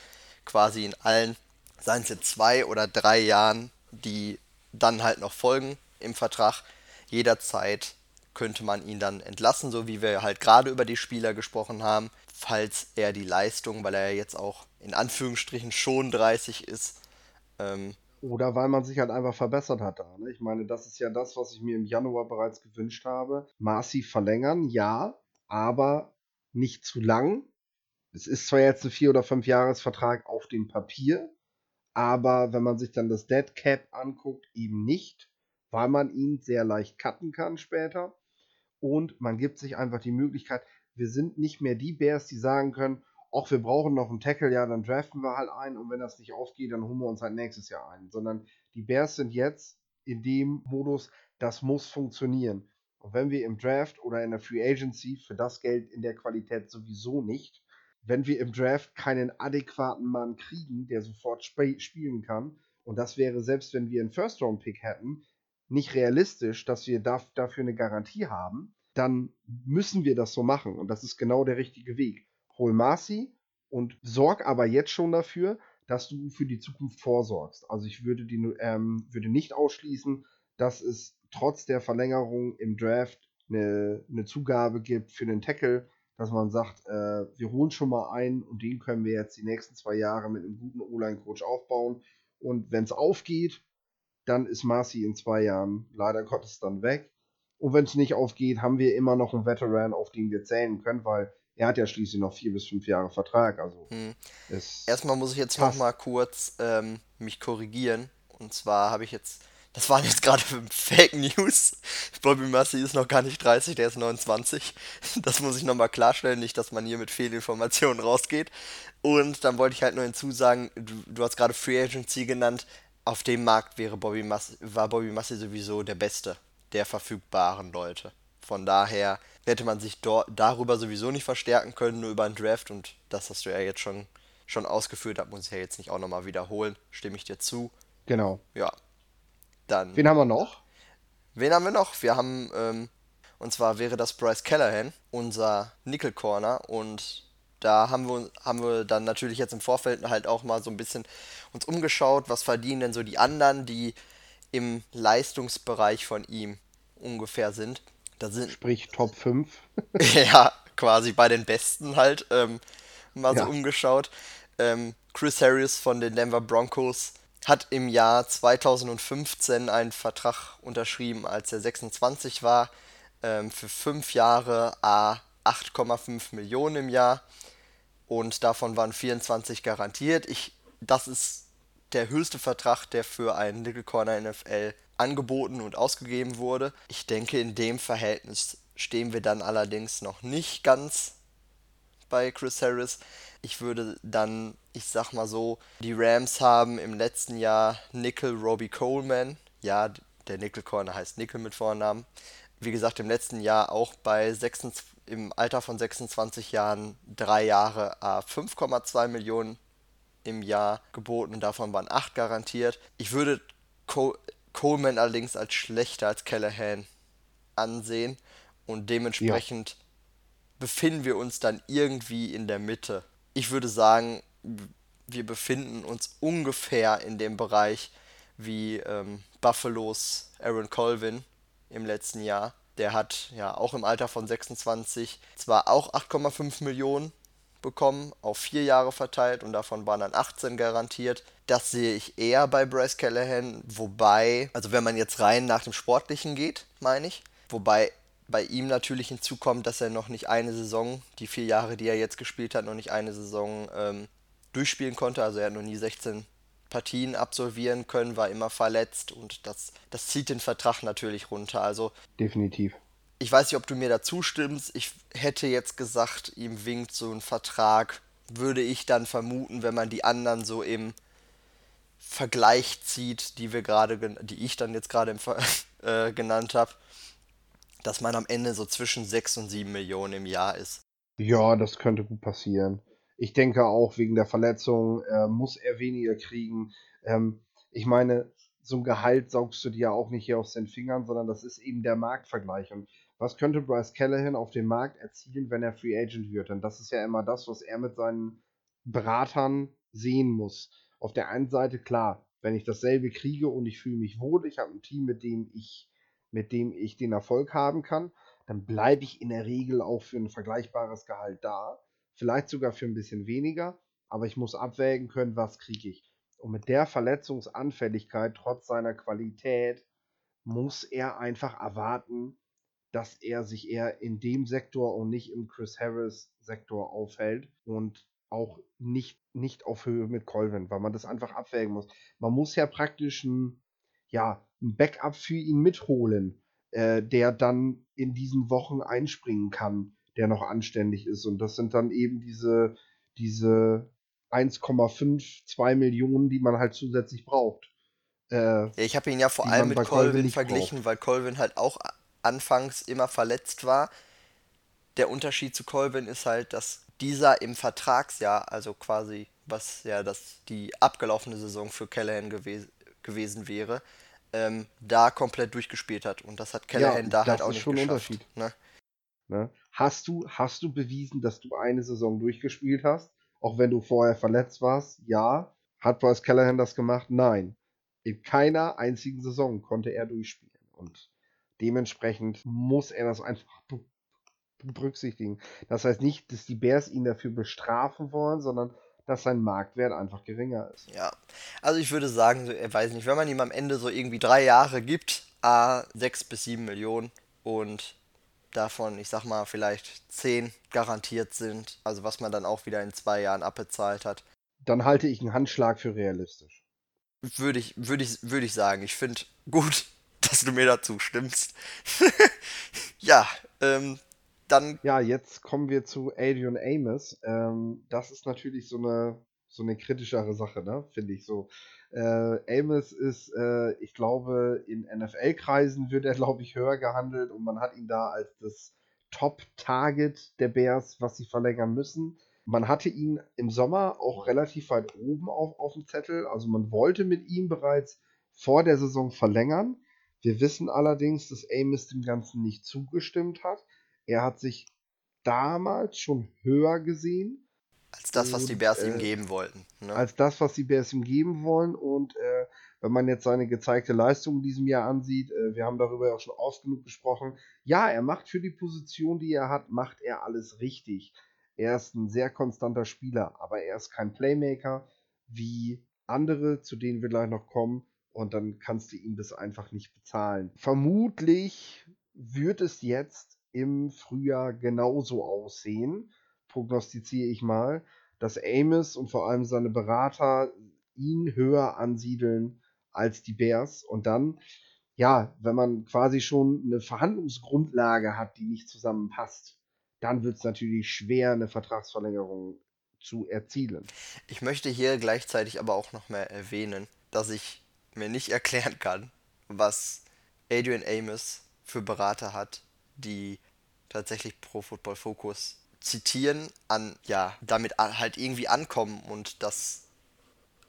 quasi in allen, seien es jetzt zwei oder drei Jahren, die dann halt noch folgen im Vertrag, jederzeit könnte man ihn dann entlassen, so wie wir halt gerade über die Spieler gesprochen haben, falls er die Leistung, weil er jetzt auch in Anführungsstrichen schon 30 ist. Ähm, oder weil man sich halt einfach verbessert hat da. Ne? Ich meine, das ist ja das, was ich mir im Januar bereits gewünscht habe. Massiv verlängern, ja, aber nicht zu lang. Es ist zwar jetzt ein vier oder fünf Jahresvertrag auf dem Papier, aber wenn man sich dann das Dead Cap anguckt, eben nicht, weil man ihn sehr leicht cutten kann später und man gibt sich einfach die Möglichkeit, wir sind nicht mehr die Bears, die sagen können, ach, wir brauchen noch einen Tackle, ja, dann draften wir halt einen und wenn das nicht aufgeht, dann holen wir uns halt nächstes Jahr einen, sondern die Bears sind jetzt in dem Modus, das muss funktionieren. Und wenn wir im Draft oder in der Free Agency für das Geld in der Qualität sowieso nicht, wenn wir im Draft keinen adäquaten Mann kriegen, der sofort sp spielen kann, und das wäre selbst wenn wir einen First-Round-Pick hätten, nicht realistisch, dass wir da, dafür eine Garantie haben, dann müssen wir das so machen. Und das ist genau der richtige Weg. Hol Marcy und sorg aber jetzt schon dafür, dass du für die Zukunft vorsorgst. Also ich würde, die, ähm, würde nicht ausschließen, dass es trotz der Verlängerung im Draft eine, eine Zugabe gibt für den Tackle, dass man sagt, äh, wir holen schon mal ein und den können wir jetzt die nächsten zwei Jahre mit einem guten O-Line-Coach aufbauen. Und wenn es aufgeht, dann ist Marcy in zwei Jahren leider Gottes dann weg. Und wenn es nicht aufgeht, haben wir immer noch einen Veteran, auf den wir zählen können, weil er hat ja schließlich noch vier bis fünf Jahre Vertrag. Also hm. erstmal muss ich jetzt passt. noch mal kurz ähm, mich korrigieren. Und zwar habe ich jetzt das waren jetzt gerade [LAUGHS] Fake News. Bobby Massey ist noch gar nicht 30, der ist 29. [LAUGHS] Das muss ich nochmal klarstellen, nicht, dass man hier mit Fehlinformationen [LAUGHS] rausgeht. Und dann wollte ich halt nur hinzusagen, du, du hast gerade Free Agency genannt. Auf dem Markt wäre Bobby Massey, war Bobby Massey sowieso der Beste der verfügbaren Leute. Von daher hätte man sich darüber sowieso nicht verstärken können, nur über einen Draft. Und das hast du ja jetzt schon, schon ausgeführt, das muss ich ja jetzt nicht auch nochmal wiederholen. Stimme ich dir zu. Genau. Ja, dann. Wen haben wir noch? Wen haben wir noch? Wir haben, ähm, und zwar wäre das Bryce Callahan, unser Nickel Corner. Und da haben wir, haben wir dann natürlich jetzt im Vorfeld halt auch mal so ein bisschen uns umgeschaut, was verdienen denn so die anderen, die im Leistungsbereich von ihm ungefähr sind. Da sind Sprich Top 5. [LAUGHS] [LAUGHS] ja, quasi bei den Besten halt. Ähm, mal ja. so umgeschaut. Ähm, Chris Harris von den Denver Broncos hat im Jahr 2015 einen Vertrag unterschrieben, als er 26 war, ähm, für fünf Jahre a 8,5 Millionen im Jahr und davon waren 24 garantiert. Ich, das ist der höchste Vertrag, der für einen Nickel Corner NFL angeboten und ausgegeben wurde. Ich denke, in dem Verhältnis stehen wir dann allerdings noch nicht ganz bei Chris Harris. Ich würde dann, ich sag mal so, die Rams haben im letzten Jahr Nickel Robbie Coleman. Ja, der Nickel Corner heißt Nickel mit Vornamen. Wie gesagt, im letzten Jahr auch bei 26, im Alter von 26 Jahren drei Jahre 5,2 Millionen im Jahr geboten. Davon waren 8 garantiert. Ich würde Col Coleman allerdings als schlechter als Callahan ansehen und dementsprechend. Befinden wir uns dann irgendwie in der Mitte ich würde sagen, wir befinden uns ungefähr in dem Bereich wie ähm, Buffalo's Aaron Colvin im letzten Jahr. Der hat ja auch im Alter von 26 zwar auch 8,5 Millionen bekommen, auf vier Jahre verteilt und davon waren dann 18 garantiert. Das sehe ich eher bei Bryce Callahan, wobei, also wenn man jetzt rein nach dem Sportlichen geht, meine ich, wobei bei ihm natürlich hinzukommt, dass er noch nicht eine Saison, die vier Jahre, die er jetzt gespielt hat, noch nicht eine Saison ähm, durchspielen konnte. Also er hat noch nie 16 Partien absolvieren können, war immer verletzt und das, das zieht den Vertrag natürlich runter. Also definitiv. Ich weiß nicht, ob du mir da zustimmst. Ich hätte jetzt gesagt, ihm winkt so ein Vertrag, würde ich dann vermuten, wenn man die anderen so im Vergleich zieht, die wir gerade, die ich dann jetzt gerade [LAUGHS] äh, genannt habe dass man am Ende so zwischen 6 und 7 Millionen im Jahr ist. Ja, das könnte gut passieren. Ich denke auch wegen der Verletzung äh, muss er weniger kriegen. Ähm, ich meine, so ein Gehalt saugst du dir ja auch nicht hier aus den Fingern, sondern das ist eben der Marktvergleich. Und was könnte Bryce Callahan auf dem Markt erzielen, wenn er Free Agent wird? Denn das ist ja immer das, was er mit seinen Beratern sehen muss. Auf der einen Seite, klar, wenn ich dasselbe kriege und ich fühle mich wohl, ich habe ein Team, mit dem ich mit dem ich den Erfolg haben kann, dann bleibe ich in der Regel auch für ein vergleichbares Gehalt da. Vielleicht sogar für ein bisschen weniger, aber ich muss abwägen können, was kriege ich. Und mit der Verletzungsanfälligkeit, trotz seiner Qualität, muss er einfach erwarten, dass er sich eher in dem Sektor und nicht im Chris Harris Sektor aufhält und auch nicht, nicht auf Höhe mit Colvin, weil man das einfach abwägen muss. Man muss ja praktisch ein ja, ein Backup für ihn mitholen, äh, der dann in diesen Wochen einspringen kann, der noch anständig ist. Und das sind dann eben diese, diese 1,5, 2 Millionen, die man halt zusätzlich braucht. Äh, ja, ich habe ihn ja vor allem mit Colvin, verglichen, braucht. weil Colvin halt auch anfangs immer verletzt war. Der Unterschied zu Colvin ist halt, dass dieser im Vertragsjahr, also quasi was ja das die abgelaufene Saison für Callahan gewesen, gewesen wäre, ähm, da komplett durchgespielt hat. Und das hat Callahan ja, da halt auch nicht schon geschafft. Unterschied. Ne? Ne? Hast, du, hast du bewiesen, dass du eine Saison durchgespielt hast, auch wenn du vorher verletzt warst? Ja. Hat Bryce Callahan das gemacht? Nein. In keiner einzigen Saison konnte er durchspielen. Und dementsprechend muss er das einfach berücksichtigen. Das heißt nicht, dass die Bears ihn dafür bestrafen wollen, sondern dass sein Marktwert einfach geringer ist. Ja, also ich würde sagen, er weiß nicht, wenn man ihm am Ende so irgendwie drei Jahre gibt, a 6 bis 7 Millionen und davon, ich sag mal, vielleicht 10 garantiert sind, also was man dann auch wieder in zwei Jahren abbezahlt hat. Dann halte ich einen Handschlag für realistisch. Würde ich, würde ich, würde ich sagen. Ich finde gut, [LAUGHS] dass du mir dazu stimmst. [LAUGHS] ja, ähm, dann. Ja, jetzt kommen wir zu Adrian Amos. Ähm, das ist natürlich so eine, so eine kritischere Sache, ne? Finde ich so. Äh, Amos ist, äh, ich glaube, in NFL-Kreisen wird er, [LAUGHS] glaube ich, höher gehandelt und man hat ihn da als das Top-Target der Bears, was sie verlängern müssen. Man hatte ihn im Sommer auch relativ weit oben auf, auf dem Zettel. Also man wollte mit ihm bereits vor der Saison verlängern. Wir wissen allerdings, dass Amos dem Ganzen nicht zugestimmt hat. Er hat sich damals schon höher gesehen. Als das, was die Bears äh, ihm geben wollten. Ne? Als das, was die Bears ihm geben wollen. Und äh, wenn man jetzt seine gezeigte Leistung in diesem Jahr ansieht, äh, wir haben darüber ja auch schon oft genug gesprochen. Ja, er macht für die Position, die er hat, macht er alles richtig. Er ist ein sehr konstanter Spieler, aber er ist kein Playmaker wie andere, zu denen wir gleich noch kommen. Und dann kannst du ihm das einfach nicht bezahlen. Vermutlich wird es jetzt im Frühjahr genauso aussehen, prognostiziere ich mal, dass Amos und vor allem seine Berater ihn höher ansiedeln als die Bears und dann, ja, wenn man quasi schon eine Verhandlungsgrundlage hat, die nicht zusammenpasst, dann wird es natürlich schwer, eine Vertragsverlängerung zu erzielen. Ich möchte hier gleichzeitig aber auch noch mal erwähnen, dass ich mir nicht erklären kann, was Adrian Amos für Berater hat, die tatsächlich Pro Football Focus zitieren, an, ja, damit halt irgendwie ankommen und das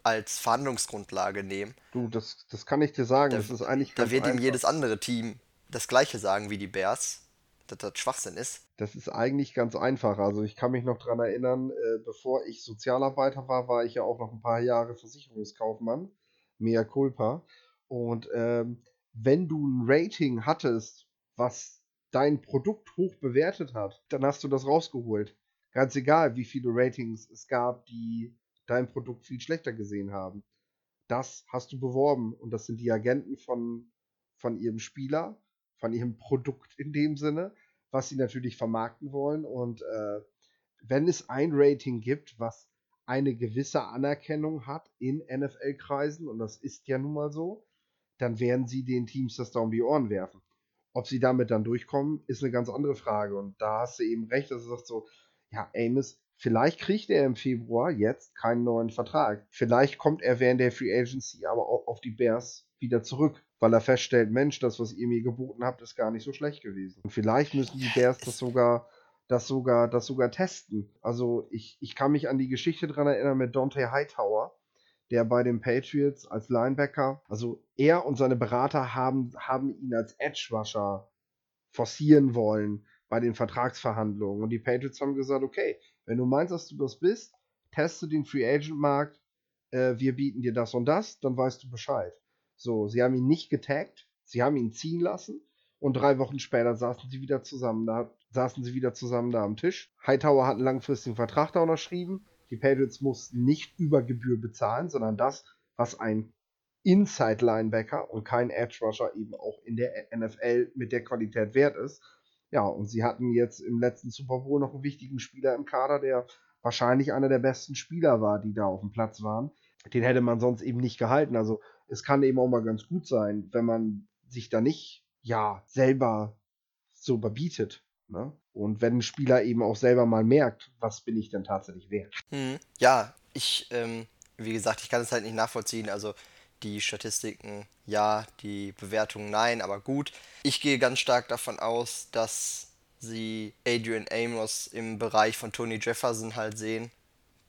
als Verhandlungsgrundlage nehmen. Du, das, das kann ich dir sagen. Da, das ist eigentlich da wird ihm jedes andere Team das gleiche sagen wie die Bears, dass das Schwachsinn ist. Das ist eigentlich ganz einfach. Also ich kann mich noch daran erinnern, äh, bevor ich Sozialarbeiter war, war ich ja auch noch ein paar Jahre Versicherungskaufmann. Mea culpa. Und ähm, wenn du ein Rating hattest, was dein Produkt hoch bewertet hat, dann hast du das rausgeholt. Ganz egal, wie viele Ratings es gab, die dein Produkt viel schlechter gesehen haben. Das hast du beworben und das sind die Agenten von, von ihrem Spieler, von ihrem Produkt in dem Sinne, was sie natürlich vermarkten wollen. Und äh, wenn es ein Rating gibt, was eine gewisse Anerkennung hat in NFL-Kreisen, und das ist ja nun mal so, dann werden sie den Teams das da um die Ohren werfen. Ob sie damit dann durchkommen, ist eine ganz andere Frage. Und da hast du eben recht, dass du sagst so, ja, Amos, vielleicht kriegt er im Februar jetzt keinen neuen Vertrag. Vielleicht kommt er während der Free Agency aber auch auf die Bears wieder zurück, weil er feststellt, Mensch, das, was ihr mir geboten habt, ist gar nicht so schlecht gewesen. Und vielleicht müssen die Bears das sogar das sogar, das sogar testen. Also ich, ich kann mich an die Geschichte dran erinnern mit Dante Hightower, der bei den Patriots als Linebacker, also er und seine Berater haben, haben ihn als Edge-Rusher forcieren wollen bei den Vertragsverhandlungen. Und die Patriots haben gesagt, okay, wenn du meinst, dass du das bist, teste den Free Agent Markt, äh, wir bieten dir das und das, dann weißt du Bescheid. So, sie haben ihn nicht getaggt, sie haben ihn ziehen lassen und drei Wochen später saßen sie wieder zusammen da, saßen sie wieder zusammen da am Tisch. Hightower hat einen langfristigen Vertrag da unterschrieben die Patriots mussten nicht über Gebühr bezahlen, sondern das, was ein Inside Linebacker und kein Edge Rusher eben auch in der NFL mit der Qualität wert ist. Ja, und sie hatten jetzt im letzten Super Bowl noch einen wichtigen Spieler im Kader, der wahrscheinlich einer der besten Spieler war, die da auf dem Platz waren. Den hätte man sonst eben nicht gehalten. Also es kann eben auch mal ganz gut sein, wenn man sich da nicht, ja, selber so überbietet. Ne? Und wenn ein Spieler eben auch selber mal merkt, was bin ich denn tatsächlich wert. Hm, ja, ich, ähm, wie gesagt, ich kann es halt nicht nachvollziehen. Also die Statistiken ja, die Bewertungen nein, aber gut. Ich gehe ganz stark davon aus, dass sie Adrian Amos im Bereich von Tony Jefferson halt sehen,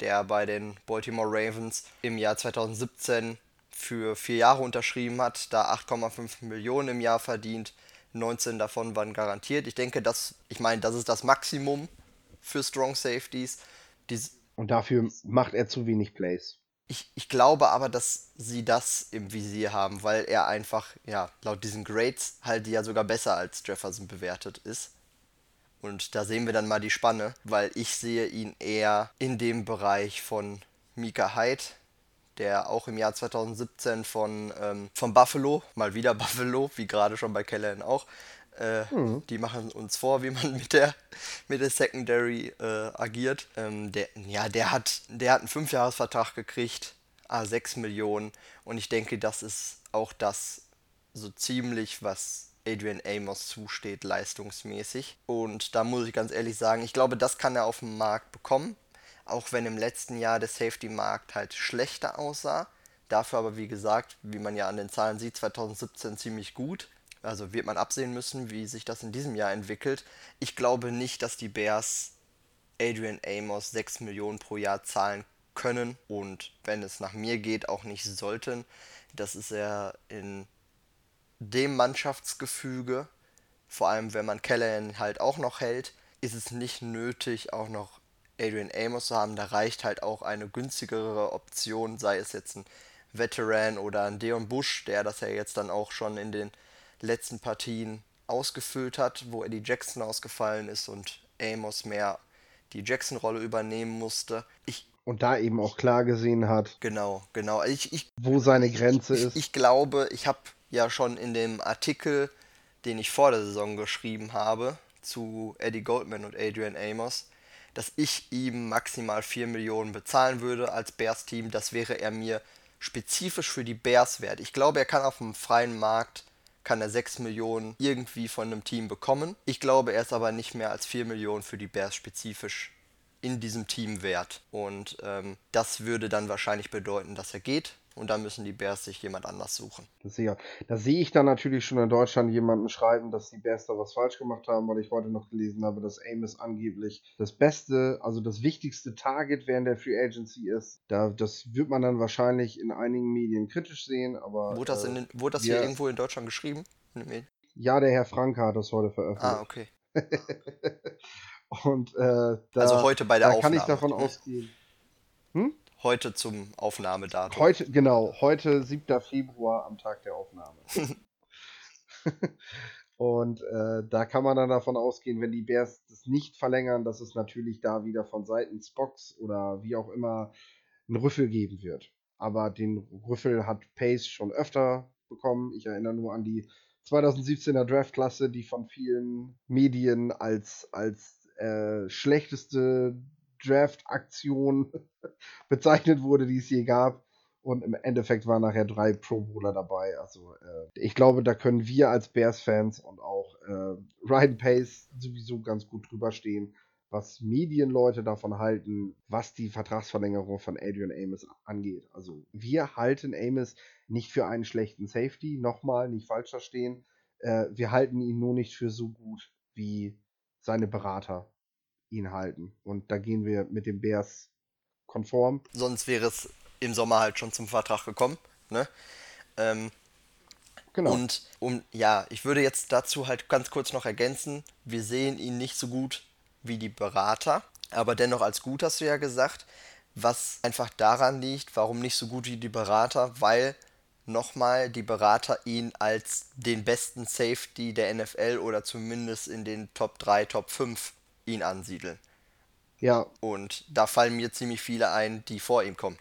der bei den Baltimore Ravens im Jahr 2017 für vier Jahre unterschrieben hat, da 8,5 Millionen im Jahr verdient 19 davon waren garantiert. Ich denke, das, ich meine, das ist das Maximum für Strong Safeties. Die Und dafür macht er zu wenig Plays. Ich, ich glaube aber, dass sie das im Visier haben, weil er einfach, ja, laut diesen Grades halt ja sogar besser als Jefferson bewertet ist. Und da sehen wir dann mal die Spanne, weil ich sehe ihn eher in dem Bereich von Mika Hyde, der auch im Jahr 2017 von, ähm, von Buffalo, mal wieder [LAUGHS] Buffalo, wie gerade schon bei Callahan auch, äh, mhm. Die machen uns vor, wie man [LAUGHS] mit der, mit der Secondary äh, agiert. Ähm, der, ja, der hat, der hat einen Fünfjahresvertrag gekriegt, A6 Millionen. Und ich denke, das ist auch das so ziemlich, was Adrian Amos zusteht, leistungsmäßig. Und da muss ich ganz ehrlich sagen, ich glaube, das kann er auf dem Markt bekommen. Auch wenn im letzten Jahr der Safety-Markt halt schlechter aussah. Dafür aber, wie gesagt, wie man ja an den Zahlen sieht, 2017 ziemlich gut. Also wird man absehen müssen, wie sich das in diesem Jahr entwickelt. Ich glaube nicht, dass die Bears Adrian Amos 6 Millionen pro Jahr zahlen können und wenn es nach mir geht, auch nicht sollten. Das ist er in dem Mannschaftsgefüge, vor allem wenn man Callahan halt auch noch hält, ist es nicht nötig, auch noch Adrian Amos zu haben. Da reicht halt auch eine günstigere Option, sei es jetzt ein Veteran oder ein Deon Bush, der das ja jetzt dann auch schon in den letzten Partien ausgefüllt hat, wo Eddie Jackson ausgefallen ist und Amos mehr die Jackson-Rolle übernehmen musste. Ich und da eben auch klar gesehen hat. Genau, genau. Ich, ich, wo seine Grenze ich, ist. Ich glaube, ich habe ja schon in dem Artikel, den ich vor der Saison geschrieben habe, zu Eddie Goldman und Adrian Amos, dass ich ihm maximal 4 Millionen bezahlen würde als Bears-Team. Das wäre er mir spezifisch für die Bears wert. Ich glaube, er kann auf dem freien Markt kann er 6 Millionen irgendwie von einem Team bekommen. Ich glaube, er ist aber nicht mehr als 4 Millionen für die Bears spezifisch in diesem Team wert. Und ähm, das würde dann wahrscheinlich bedeuten, dass er geht. Und dann müssen die Bears sich jemand anders suchen. Das sehe, da sehe ich dann natürlich schon in Deutschland jemanden schreiben, dass die Bears da was falsch gemacht haben, weil ich heute noch gelesen habe, dass Amos angeblich das beste, also das wichtigste Target während der Free Agency ist. Da, das wird man dann wahrscheinlich in einigen Medien kritisch sehen, aber. Wurde das, in, äh, wurde das hier irgendwo in Deutschland geschrieben? Ja, der Herr Franke hat das heute veröffentlicht. Ah, okay. [LAUGHS] Und äh, da, also heute bei der da Aufnahme. kann ich davon ausgehen. Hm? Heute zum Aufnahmedatum. Heute, genau, heute 7. Februar am Tag der Aufnahme. [LAUGHS] Und äh, da kann man dann davon ausgehen, wenn die Bears das nicht verlängern, dass es natürlich da wieder von Seiten Spox oder wie auch immer einen Rüffel geben wird. Aber den Rüffel hat Pace schon öfter bekommen. Ich erinnere nur an die 2017er Draftklasse, die von vielen Medien als, als äh, schlechteste Draft-Aktion [LAUGHS] bezeichnet wurde, die es je gab. Und im Endeffekt waren nachher drei Pro Bowler dabei. Also äh, ich glaube, da können wir als Bears-Fans und auch äh, Ryan Pace sowieso ganz gut drüber stehen, was Medienleute davon halten, was die Vertragsverlängerung von Adrian Amos angeht. Also wir halten Amos nicht für einen schlechten Safety, nochmal, nicht falsch verstehen. Äh, wir halten ihn nur nicht für so gut wie seine Berater ihn halten. Und da gehen wir mit den Bears konform. Sonst wäre es im Sommer halt schon zum Vertrag gekommen. Ne? Ähm, genau. Und um, ja, ich würde jetzt dazu halt ganz kurz noch ergänzen, wir sehen ihn nicht so gut wie die Berater, aber dennoch als gut hast du ja gesagt, was einfach daran liegt, warum nicht so gut wie die Berater, weil nochmal die Berater ihn als den besten Safety der NFL oder zumindest in den Top 3, Top 5 ihn ansiedeln. Ja. Und da fallen mir ziemlich viele ein, die vor ihm kommen.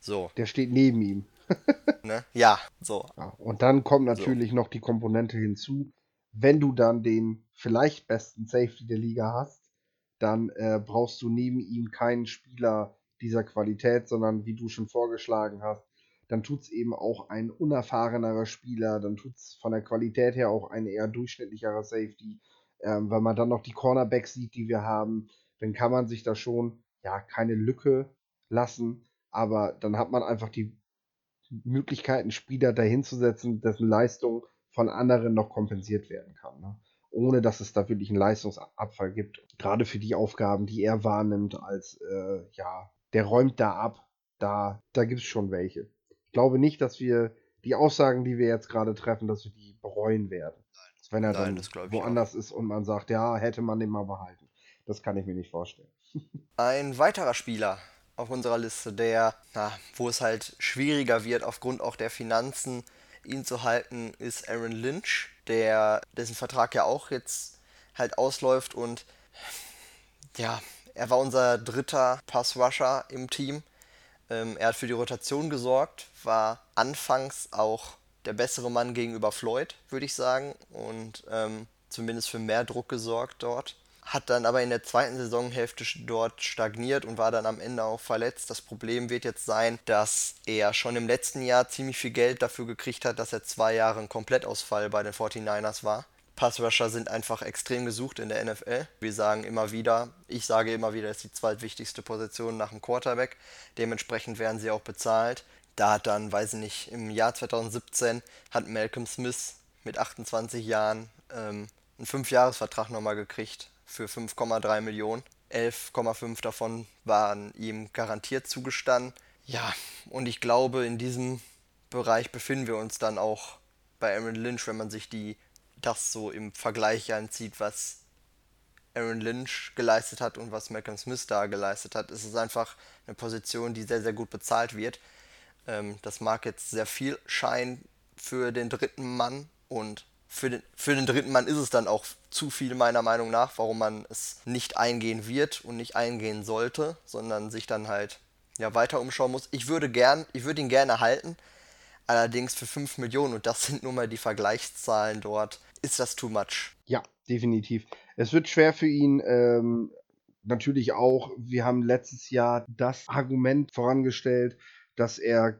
So. Der steht neben ihm. [LAUGHS] ne? Ja, so. Ja, und dann kommt natürlich so. noch die Komponente hinzu, wenn du dann den vielleicht besten Safety der Liga hast, dann äh, brauchst du neben ihm keinen Spieler dieser Qualität, sondern wie du schon vorgeschlagen hast, dann tut es eben auch ein unerfahrenerer Spieler, dann tut es von der Qualität her auch ein eher durchschnittlicherer Safety ähm, wenn man dann noch die Cornerbacks sieht, die wir haben, dann kann man sich da schon, ja, keine Lücke lassen, aber dann hat man einfach die Möglichkeiten, Spieler dahinzusetzen, dessen Leistung von anderen noch kompensiert werden kann. Ne? Ohne dass es da wirklich einen Leistungsabfall gibt. Gerade für die Aufgaben, die er wahrnimmt, als äh, ja, der räumt da ab, da, da gibt es schon welche. Ich glaube nicht, dass wir die Aussagen, die wir jetzt gerade treffen, dass wir die bereuen werden wenn er Nein, dann woanders ist und man sagt, ja, hätte man den mal behalten. Das kann ich mir nicht vorstellen. [LAUGHS] Ein weiterer Spieler auf unserer Liste, der, na, wo es halt schwieriger wird, aufgrund auch der Finanzen, ihn zu halten, ist Aaron Lynch, der, dessen Vertrag ja auch jetzt halt ausläuft und ja, er war unser dritter Pass-Rusher im Team. Ähm, er hat für die Rotation gesorgt, war anfangs auch der bessere Mann gegenüber Floyd, würde ich sagen, und ähm, zumindest für mehr Druck gesorgt dort. Hat dann aber in der zweiten Saisonhälfte dort stagniert und war dann am Ende auch verletzt. Das Problem wird jetzt sein, dass er schon im letzten Jahr ziemlich viel Geld dafür gekriegt hat, dass er zwei Jahre ein Komplettausfall bei den 49ers war. Passrusher sind einfach extrem gesucht in der NFL. Wir sagen immer wieder, ich sage immer wieder, das ist die zweitwichtigste Position nach dem Quarterback. Dementsprechend werden sie auch bezahlt. Da hat dann, weiß ich nicht, im Jahr 2017 hat Malcolm Smith mit 28 Jahren ähm, einen Fünfjahresvertrag nochmal gekriegt für 5,3 Millionen. 11,5 davon waren ihm garantiert zugestanden. Ja, und ich glaube, in diesem Bereich befinden wir uns dann auch bei Aaron Lynch, wenn man sich die das so im Vergleich anzieht, was Aaron Lynch geleistet hat und was Malcolm Smith da geleistet hat, ist es einfach eine Position, die sehr, sehr gut bezahlt wird. Ähm, das mag jetzt sehr viel scheinen für den dritten Mann und für den, für den dritten Mann ist es dann auch zu viel meiner Meinung nach, warum man es nicht eingehen wird und nicht eingehen sollte, sondern sich dann halt ja, weiter umschauen muss. Ich würde gern, ich würde ihn gerne halten, allerdings für 5 Millionen und das [LAUGHS] sind nun mal die Vergleichszahlen dort ist das too much. Ja, definitiv. Es wird schwer für ihn. Ähm, natürlich auch, wir haben letztes Jahr das Argument vorangestellt, dass er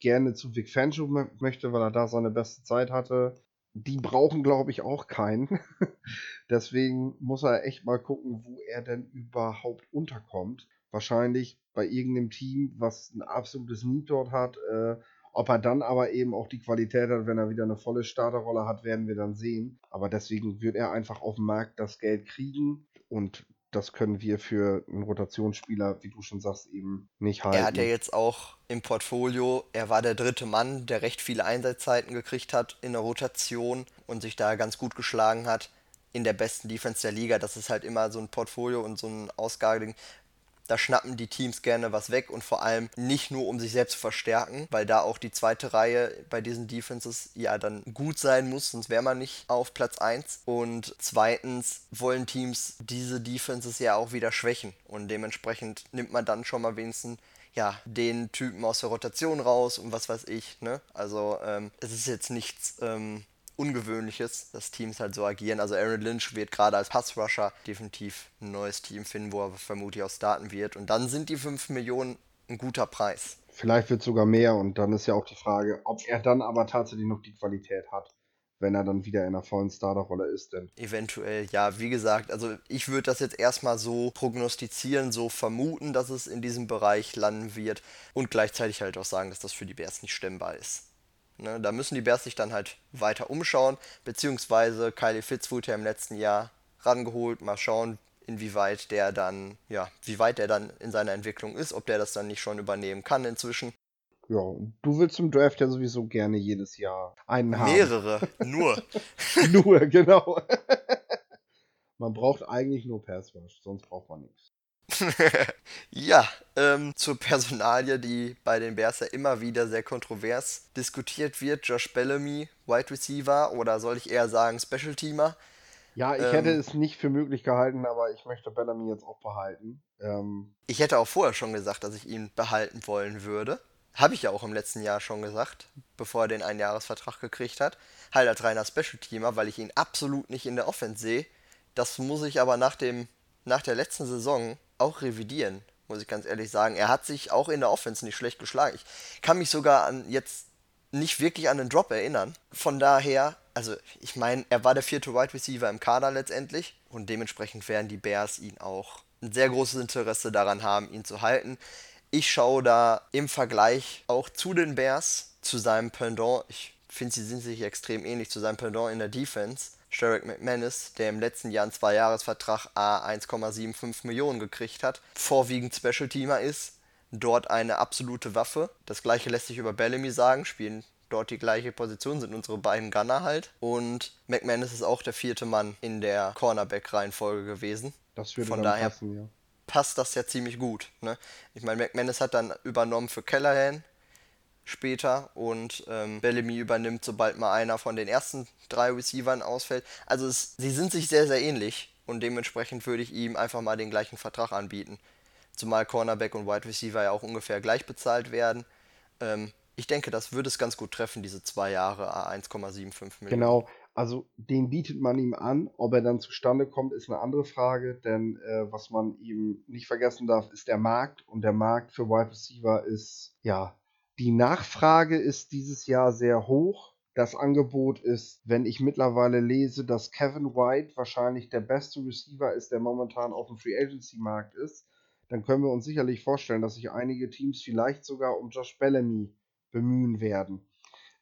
gerne zu Vic Fancho möchte, weil er da seine beste Zeit hatte. Die brauchen, glaube ich, auch keinen. [LAUGHS] Deswegen muss er echt mal gucken, wo er denn überhaupt unterkommt. Wahrscheinlich bei irgendeinem Team, was ein absolutes Need dort hat. Äh, ob er dann aber eben auch die Qualität hat, wenn er wieder eine volle Starterrolle hat, werden wir dann sehen. Aber deswegen wird er einfach auf dem Markt das Geld kriegen und das können wir für einen Rotationsspieler, wie du schon sagst, eben nicht halten. Er hat ja jetzt auch im Portfolio, er war der dritte Mann, der recht viele Einsatzzeiten gekriegt hat in der Rotation und sich da ganz gut geschlagen hat in der besten Defense der Liga. Das ist halt immer so ein Portfolio und so ein Ausgabeding, da schnappen die Teams gerne was weg und vor allem nicht nur, um sich selbst zu verstärken, weil da auch die zweite Reihe bei diesen Defenses ja dann gut sein muss, sonst wäre man nicht auf Platz 1. Und zweitens wollen Teams diese Defenses ja auch wieder schwächen und dementsprechend nimmt man dann schon mal wenigstens ja, den Typen aus der Rotation raus und was weiß ich. Ne? Also ähm, es ist jetzt nichts ähm, Ungewöhnliches, dass Teams halt so agieren. Also Aaron Lynch wird gerade als Passrusher definitiv ein neues Team finden, wo er vermutlich auch starten wird. Und dann sind die 5 Millionen ein guter Preis. Vielleicht wird sogar mehr und dann ist ja auch die Frage, ob er dann aber tatsächlich noch die Qualität hat, wenn er dann wieder in einer vollen Starterrolle ist. Denn Eventuell, ja, wie gesagt, also ich würde das jetzt erstmal so prognostizieren, so vermuten, dass es in diesem Bereich landen wird und gleichzeitig halt auch sagen, dass das für die Bears nicht stemmbar ist. Ne, da müssen die Bears sich dann halt weiter umschauen, beziehungsweise Kylie Fitz wurde ja im letzten Jahr rangeholt. Mal schauen, inwieweit der dann, ja, wie weit der dann in seiner Entwicklung ist, ob der das dann nicht schon übernehmen kann inzwischen. Ja, du willst zum Draft ja sowieso gerne jedes Jahr einen haben. Mehrere, nur. [LAUGHS] nur, genau. [LAUGHS] man braucht eigentlich nur Pass Rush, sonst braucht man nichts. [LAUGHS] ja, ähm, zur Personalie, die bei den Bears ja immer wieder sehr kontrovers diskutiert wird. Josh Bellamy, Wide Receiver oder soll ich eher sagen Special Teamer? Ja, ich ähm, hätte es nicht für möglich gehalten, aber ich möchte Bellamy jetzt auch behalten. Ähm, ich hätte auch vorher schon gesagt, dass ich ihn behalten wollen würde. Habe ich ja auch im letzten Jahr schon gesagt, bevor er den Einjahresvertrag gekriegt hat. Halt als reiner Special Teamer, weil ich ihn absolut nicht in der Offense sehe. Das muss ich aber nach, dem, nach der letzten Saison auch revidieren, muss ich ganz ehrlich sagen. Er hat sich auch in der Offense nicht schlecht geschlagen. Ich kann mich sogar an jetzt nicht wirklich an den Drop erinnern. Von daher, also ich meine, er war der vierte Wide Receiver im Kader letztendlich und dementsprechend werden die Bears ihn auch ein sehr großes Interesse daran haben, ihn zu halten. Ich schaue da im Vergleich auch zu den Bears, zu seinem Pendant, ich finde, sie sind sich extrem ähnlich, zu seinem Pendant in der Defense Sherrick McManus, der im letzten Jahr einen Zweijahresvertrag A 1,75 Millionen gekriegt hat, vorwiegend Special-Teamer ist, dort eine absolute Waffe. Das gleiche lässt sich über Bellamy sagen, spielen dort die gleiche Position, sind unsere beiden Gunner halt. Und McManus ist auch der vierte Mann in der Cornerback-Reihenfolge gewesen. Das würde Von daher passen, ja. passt das ja ziemlich gut. Ne? Ich meine, McManus hat dann übernommen für Callahan später und ähm, Bellamy übernimmt, sobald mal einer von den ersten drei Receivern ausfällt. Also es, sie sind sich sehr, sehr ähnlich und dementsprechend würde ich ihm einfach mal den gleichen Vertrag anbieten. Zumal Cornerback und Wide Receiver ja auch ungefähr gleich bezahlt werden. Ähm, ich denke, das würde es ganz gut treffen, diese zwei Jahre A1,75 Millionen. Genau, also den bietet man ihm an. Ob er dann zustande kommt, ist eine andere Frage. Denn äh, was man ihm nicht vergessen darf, ist der Markt. Und der Markt für Wide Receiver ist, ja, die Nachfrage ist dieses Jahr sehr hoch. Das Angebot ist, wenn ich mittlerweile lese, dass Kevin White wahrscheinlich der beste Receiver ist, der momentan auf dem Free Agency Markt ist, dann können wir uns sicherlich vorstellen, dass sich einige Teams vielleicht sogar um Josh Bellamy bemühen werden.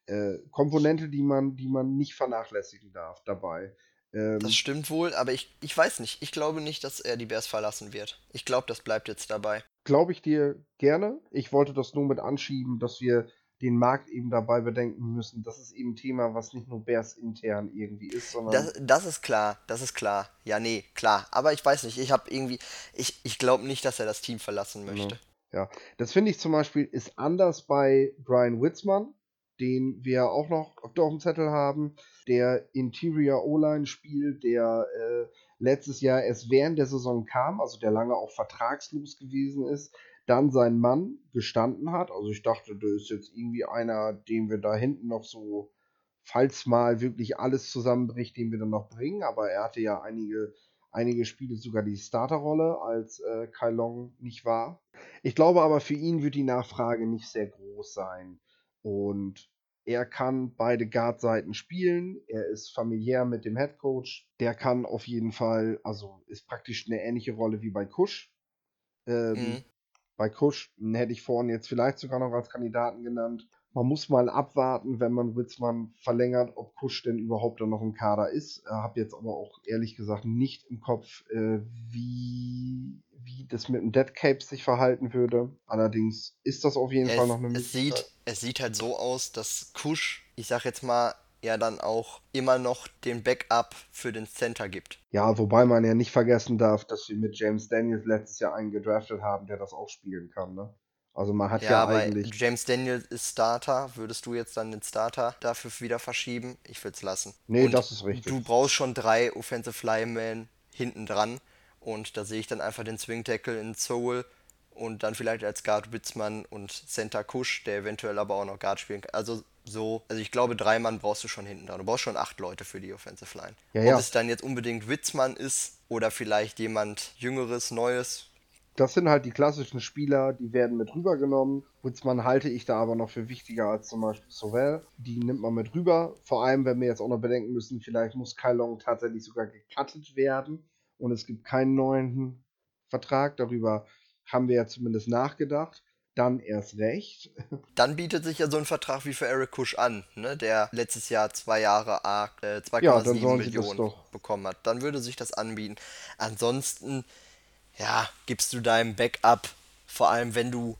Äh, Komponente, die man, die man nicht vernachlässigen darf dabei. Ähm, das stimmt wohl, aber ich, ich weiß nicht. Ich glaube nicht, dass er die Bears verlassen wird. Ich glaube, das bleibt jetzt dabei. Glaube ich dir gerne. Ich wollte das nur mit anschieben, dass wir den Markt eben dabei bedenken müssen. Das ist eben ein Thema, was nicht nur Bears intern irgendwie ist, sondern. Das, das ist klar, das ist klar. Ja, nee, klar. Aber ich weiß nicht, ich habe irgendwie. Ich, ich glaube nicht, dass er das Team verlassen möchte. Ja, das finde ich zum Beispiel ist anders bei Brian Witzmann den wir auch noch auf dem Zettel haben, der Interior O-Line spielt, der äh, letztes Jahr erst während der Saison kam, also der lange auch vertragslos gewesen ist, dann sein Mann gestanden hat. Also ich dachte, das ist jetzt irgendwie einer, den wir da hinten noch so, falls mal wirklich alles zusammenbricht, den wir dann noch bringen. Aber er hatte ja einige, einige Spiele sogar die Starterrolle, als äh, Kai Long nicht war. Ich glaube aber, für ihn wird die Nachfrage nicht sehr groß sein. Und er kann beide Guard-Seiten spielen. Er ist familiär mit dem Head Coach. Der kann auf jeden Fall, also ist praktisch eine ähnliche Rolle wie bei Kusch. Ähm, mhm. Bei Kusch hätte ich vorhin jetzt vielleicht sogar noch als Kandidaten genannt. Man muss mal abwarten, wenn man Witzmann verlängert, ob Kusch denn überhaupt noch im Kader ist. Ich habe jetzt aber auch ehrlich gesagt nicht im Kopf, äh, wie wie das mit dem Dead Cape sich verhalten würde. Allerdings ist das auf jeden es, Fall noch eine Möglichkeit. Es sieht, es sieht halt so aus, dass Kusch, ich sag jetzt mal, ja dann auch immer noch den Backup für den Center gibt. Ja, wobei man ja nicht vergessen darf, dass wir mit James Daniels letztes Jahr einen gedraftet haben, der das auch spielen kann, ne? Also man hat ja, ja eigentlich. James Daniels ist Starter. Würdest du jetzt dann den Starter dafür wieder verschieben? Ich würde es lassen. Nee, Und das ist richtig. Du brauchst schon drei Offensive Linemen hinten dran. Und da sehe ich dann einfach den Swing Tackle in Soul und dann vielleicht als Guard Witzmann und Center Kusch, der eventuell aber auch noch Guard spielen kann. Also so, also ich glaube, drei Mann brauchst du schon hinten dran. Du brauchst schon acht Leute für die Offensive Line. Ja, ja. Ob es dann jetzt unbedingt Witzmann ist oder vielleicht jemand Jüngeres, Neues. Das sind halt die klassischen Spieler, die werden mit rübergenommen. Witzmann halte ich da aber noch für wichtiger als zum Beispiel Sowell. Die nimmt man mit rüber. Vor allem, wenn wir jetzt auch noch bedenken müssen, vielleicht muss Kai Long tatsächlich sogar gecuttet werden und es gibt keinen neuen Vertrag. Darüber haben wir ja zumindest nachgedacht. Dann erst recht. [LAUGHS] Dann bietet sich ja so ein Vertrag wie für Eric Kusch an, ne, der letztes Jahr zwei Jahre äh, 2,7 ja, Millionen bekommen hat. Dann würde sich das anbieten. Ansonsten, ja, gibst du deinem Backup, vor allem wenn du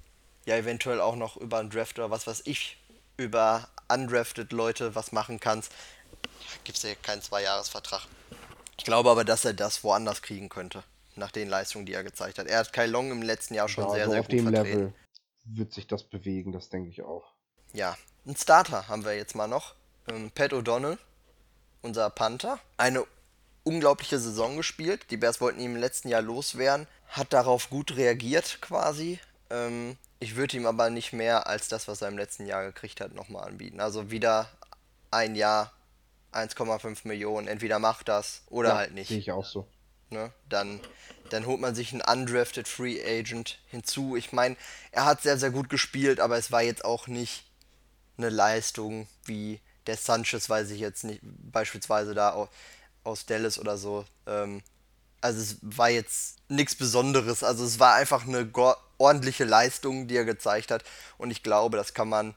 ja eventuell auch noch über einen Draft oder was weiß ich, über undrafted Leute was machen kannst, gibst du ja keinen Zweijahresvertrag. Ich glaube aber, dass er das woanders kriegen könnte, nach den Leistungen, die er gezeigt hat. Er hat Kai Long im letzten Jahr schon ja, sehr, also sehr auf gut dem vertreten. Level wird sich das bewegen, das denke ich auch. Ja, ein Starter haben wir jetzt mal noch. Ähm, Pat O'Donnell, unser Panther. Eine unglaubliche Saison gespielt. Die Bears wollten ihn im letzten Jahr loswerden. Hat darauf gut reagiert quasi. Ähm, ich würde ihm aber nicht mehr als das, was er im letzten Jahr gekriegt hat, nochmal anbieten. Also wieder ein Jahr 1,5 Millionen. Entweder macht das oder ja, halt nicht. Sehe ich auch so. Ne? Dann, dann holt man sich einen undrafted Free Agent hinzu. Ich meine, er hat sehr, sehr gut gespielt, aber es war jetzt auch nicht eine Leistung wie der Sanchez, weiß ich jetzt nicht, beispielsweise da aus Dallas oder so. Ähm, also es war jetzt nichts Besonderes. Also es war einfach eine ordentliche Leistung, die er gezeigt hat. Und ich glaube, das kann man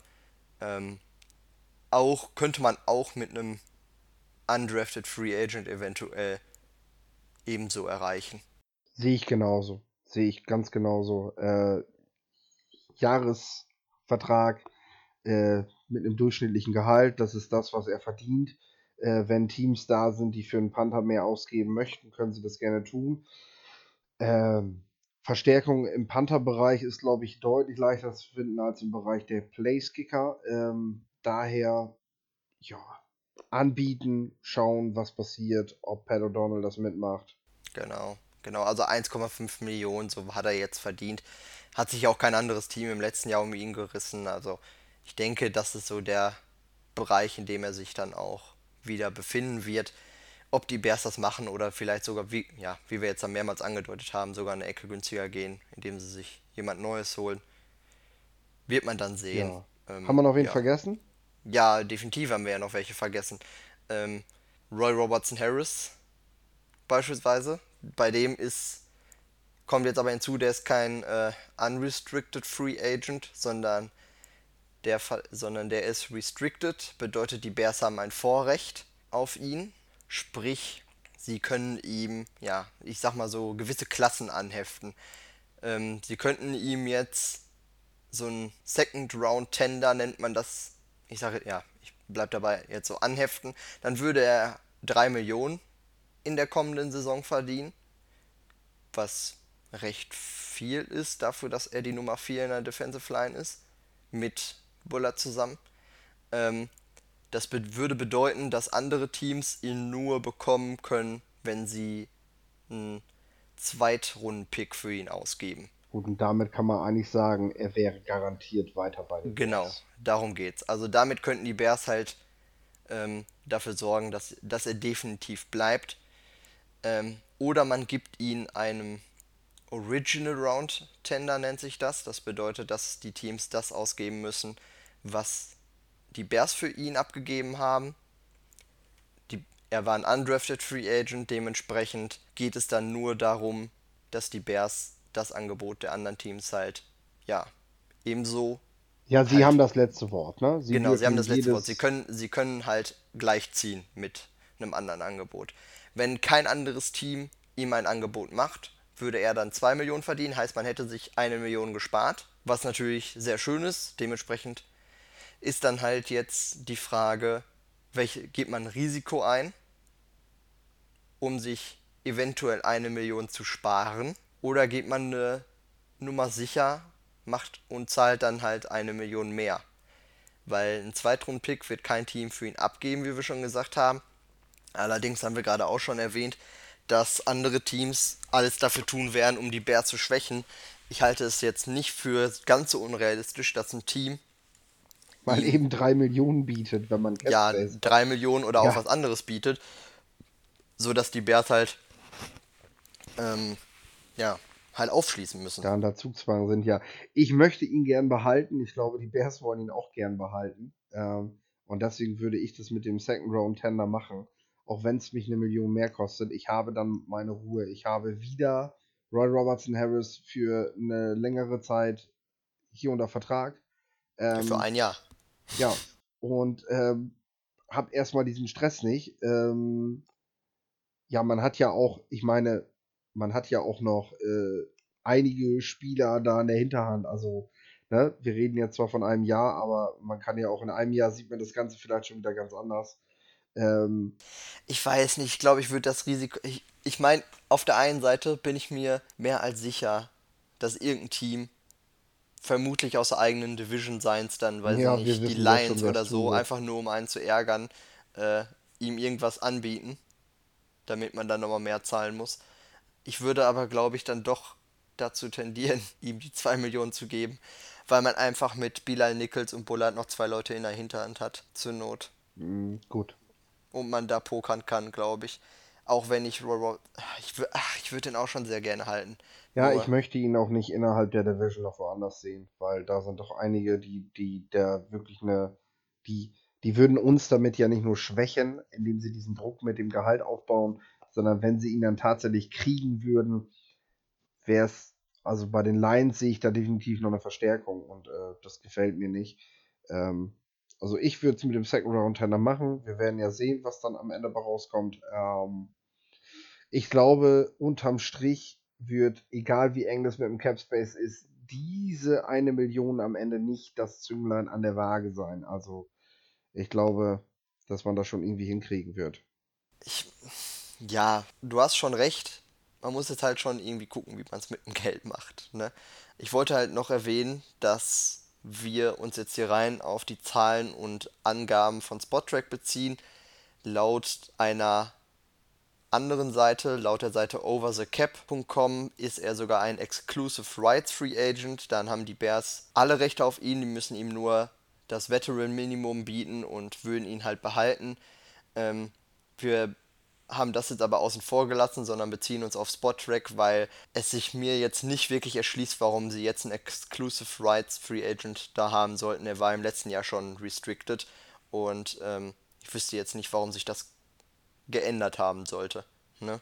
ähm, auch, könnte man auch mit einem undrafted Free Agent eventuell ebenso erreichen. Sehe ich genauso. Sehe ich ganz genauso. Äh, Jahresvertrag äh, mit einem durchschnittlichen Gehalt, das ist das, was er verdient. Äh, wenn Teams da sind, die für einen Panther mehr ausgeben möchten, können sie das gerne tun. Ähm, Verstärkung im Panther-Bereich ist, glaube ich, deutlich leichter zu finden als im Bereich der Place-Kicker. Ähm, daher, ja, anbieten, schauen, was passiert, ob Pat O'Donnell das mitmacht. Genau, genau. Also 1,5 Millionen, so hat er jetzt verdient. Hat sich auch kein anderes Team im letzten Jahr um ihn gerissen. Also ich denke, das ist so der Bereich, in dem er sich dann auch wieder befinden wird. Ob die Bears das machen oder vielleicht sogar, wie, ja, wie wir jetzt mehrmals angedeutet haben, sogar eine Ecke günstiger gehen, indem sie sich jemand Neues holen, wird man dann sehen. Ja. Ähm, haben wir noch wen ja. vergessen? Ja, definitiv haben wir ja noch welche vergessen. Ähm, Roy Robertson Harris beispielsweise. Bei dem ist, kommt jetzt aber hinzu, der ist kein äh, unrestricted Free Agent, sondern der, sondern der ist restricted, bedeutet die Bears haben ein Vorrecht auf ihn. Sprich, sie können ihm, ja, ich sag mal so, gewisse Klassen anheften. Ähm, sie könnten ihm jetzt so ein Second Round Tender nennt man das ich sage, ja, ich bleibe dabei, jetzt so anheften, dann würde er 3 Millionen in der kommenden Saison verdienen, was recht viel ist dafür, dass er die Nummer 4 in der Defensive Line ist, mit Buller zusammen. Ähm, das be würde bedeuten, dass andere Teams ihn nur bekommen können, wenn sie einen Zweitrunden-Pick für ihn ausgeben. Gut, und damit kann man eigentlich sagen, er wäre garantiert weiter bei den Genau, Bears. darum geht's. Also damit könnten die Bears halt ähm, dafür sorgen, dass, dass er definitiv bleibt. Ähm, oder man gibt ihn einem Original Round Tender, nennt sich das. Das bedeutet, dass die Teams das ausgeben müssen, was die Bears für ihn abgegeben haben. Die, er war ein undrafted Free Agent, dementsprechend geht es dann nur darum, dass die Bears das Angebot der anderen Teams halt, ja, ebenso. Ja, sie halt, haben das letzte Wort, ne? Sie genau, sie haben das letzte Wort. Sie können, sie können halt gleichziehen mit einem anderen Angebot. Wenn kein anderes Team ihm ein Angebot macht, würde er dann 2 Millionen verdienen, heißt man hätte sich eine Million gespart, was natürlich sehr schön ist. Dementsprechend ist dann halt jetzt die Frage, welche geht man Risiko ein, um sich eventuell eine Million zu sparen oder geht man eine Nummer sicher, macht und zahlt dann halt eine Million mehr? Weil ein Zweitrunden-Pick wird kein Team für ihn abgeben, wie wir schon gesagt haben. Allerdings haben wir gerade auch schon erwähnt, dass andere Teams alles dafür tun werden, um die Bears zu schwächen. Ich halte es jetzt nicht für ganz so unrealistisch, dass ein Team. Weil eben drei Millionen bietet, wenn man Cap Ja, drei Millionen oder ja. auch was anderes bietet. So dass die Bears halt ähm, ja, halt aufschließen müssen. Da unter Zugzwang sind, ja. Ich möchte ihn gern behalten. Ich glaube, die Bears wollen ihn auch gern behalten. Ähm, und deswegen würde ich das mit dem Second Round Tender machen. Auch wenn es mich eine Million mehr kostet. Ich habe dann meine Ruhe. Ich habe wieder Roy Robertson Harris für eine längere Zeit hier unter Vertrag. Ähm, für ein Jahr. Ja. Und ähm, habe erstmal diesen Stress nicht. Ähm, ja, man hat ja auch, ich meine, man hat ja auch noch äh, einige Spieler da in der Hinterhand. Also, ne, wir reden jetzt zwar von einem Jahr, aber man kann ja auch in einem Jahr sieht man das Ganze vielleicht schon wieder ganz anders. Ähm, ich weiß nicht, ich glaube, ich würde das Risiko. Ich, ich meine, auf der einen Seite bin ich mir mehr als sicher, dass irgendein Team vermutlich aus der eigenen Division Seins dann, weil ja, sie nicht die Lions schon, oder so, einfach nur um einen zu ärgern, äh, ihm irgendwas anbieten, damit man dann nochmal mehr zahlen muss. Ich würde aber, glaube ich, dann doch dazu tendieren, [LAUGHS] ihm die 2 Millionen zu geben, weil man einfach mit Bilal Nichols und Bullard noch zwei Leute in der Hinterhand hat, zur Not. Mm, gut. Und man da pokern kann, glaube ich. Auch wenn ich ich, ich würde den auch schon sehr gerne halten. Ja, Nur, ich möchte ihn auch nicht innerhalb der Division noch woanders sehen, weil da sind doch einige, die, die, der wirklich eine, die, die würden uns damit ja nicht nur schwächen, indem sie diesen Druck mit dem Gehalt aufbauen, sondern wenn sie ihn dann tatsächlich kriegen würden, wäre es, also bei den Lions sehe ich da definitiv noch eine Verstärkung und äh, das gefällt mir nicht. Ähm, also ich würde es mit dem Second Round Tender machen. Wir werden ja sehen, was dann am Ende rauskommt. Ähm, ich glaube, unterm Strich wird, egal wie eng das mit dem Cap Space ist, diese eine Million am Ende nicht das Zünglein an der Waage sein. Also ich glaube, dass man das schon irgendwie hinkriegen wird. Ich, ja, du hast schon recht. man muss jetzt halt schon irgendwie gucken, wie man es mit dem Geld macht. Ne? Ich wollte halt noch erwähnen, dass wir uns jetzt hier rein auf die Zahlen und Angaben von Spottrack beziehen. Laut einer anderen Seite, laut der Seite overthecap.com, ist er sogar ein Exclusive Rights Free Agent. Dann haben die Bears alle Rechte auf ihn, die müssen ihm nur das Veteran Minimum bieten und würden ihn halt behalten. Ähm, wir haben das jetzt aber außen vor gelassen, sondern beziehen uns auf Spot-Track, weil es sich mir jetzt nicht wirklich erschließt, warum sie jetzt einen Exclusive Rights Free Agent da haben sollten. Er war im letzten Jahr schon restricted und ähm, ich wüsste jetzt nicht, warum sich das geändert haben sollte. Ne?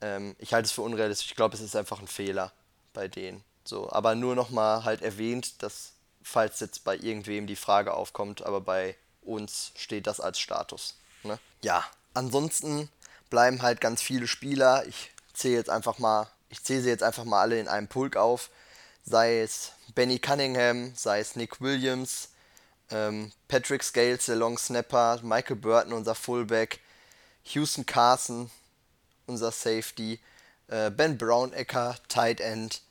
Ähm, ich halte es für unrealistisch. Ich glaube, es ist einfach ein Fehler bei denen. So, aber nur nochmal halt erwähnt, dass falls jetzt bei irgendwem die Frage aufkommt, aber bei uns steht das als Status. Ne? Ja, ansonsten bleiben halt ganz viele Spieler. Ich zähle jetzt einfach mal, ich zähle sie jetzt einfach mal alle in einem Pulk auf. Sei es Benny Cunningham, sei es Nick Williams, ähm, Patrick Scales, der Long Snapper, Michael Burton, unser Fullback, Houston Carson, unser Safety, äh, Ben Brownecker, Tight End,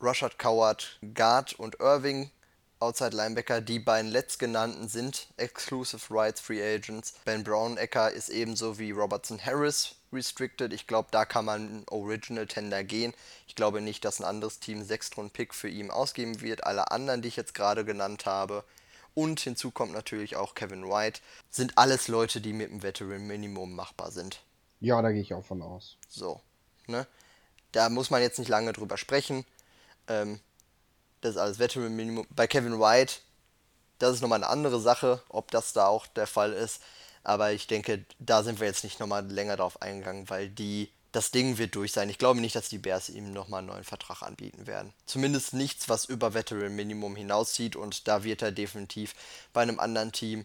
Rushard Coward, Guard und Irving, Outside Linebacker. Die beiden letztgenannten sind Exclusive Rights Free Agents. Ben Brownecker ist ebenso wie Robertson Harris restricted. Ich glaube, da kann man Original Tender gehen. Ich glaube nicht, dass ein anderes Team 6 Runden Pick für ihn ausgeben wird. Alle anderen, die ich jetzt gerade genannt habe, und hinzu kommt natürlich auch Kevin White, sind alles Leute, die mit dem Veteran Minimum machbar sind. Ja, da gehe ich auch von aus. So, ne? Da muss man jetzt nicht lange drüber sprechen. Ähm, das ist alles Veteran Minimum. Bei Kevin White, das ist nochmal eine andere Sache, ob das da auch der Fall ist. Aber ich denke, da sind wir jetzt nicht nochmal länger drauf eingegangen, weil die, das Ding wird durch sein. Ich glaube nicht, dass die Bears ihm nochmal einen neuen Vertrag anbieten werden. Zumindest nichts, was über Veteran Minimum hinauszieht und da wird er definitiv bei einem anderen Team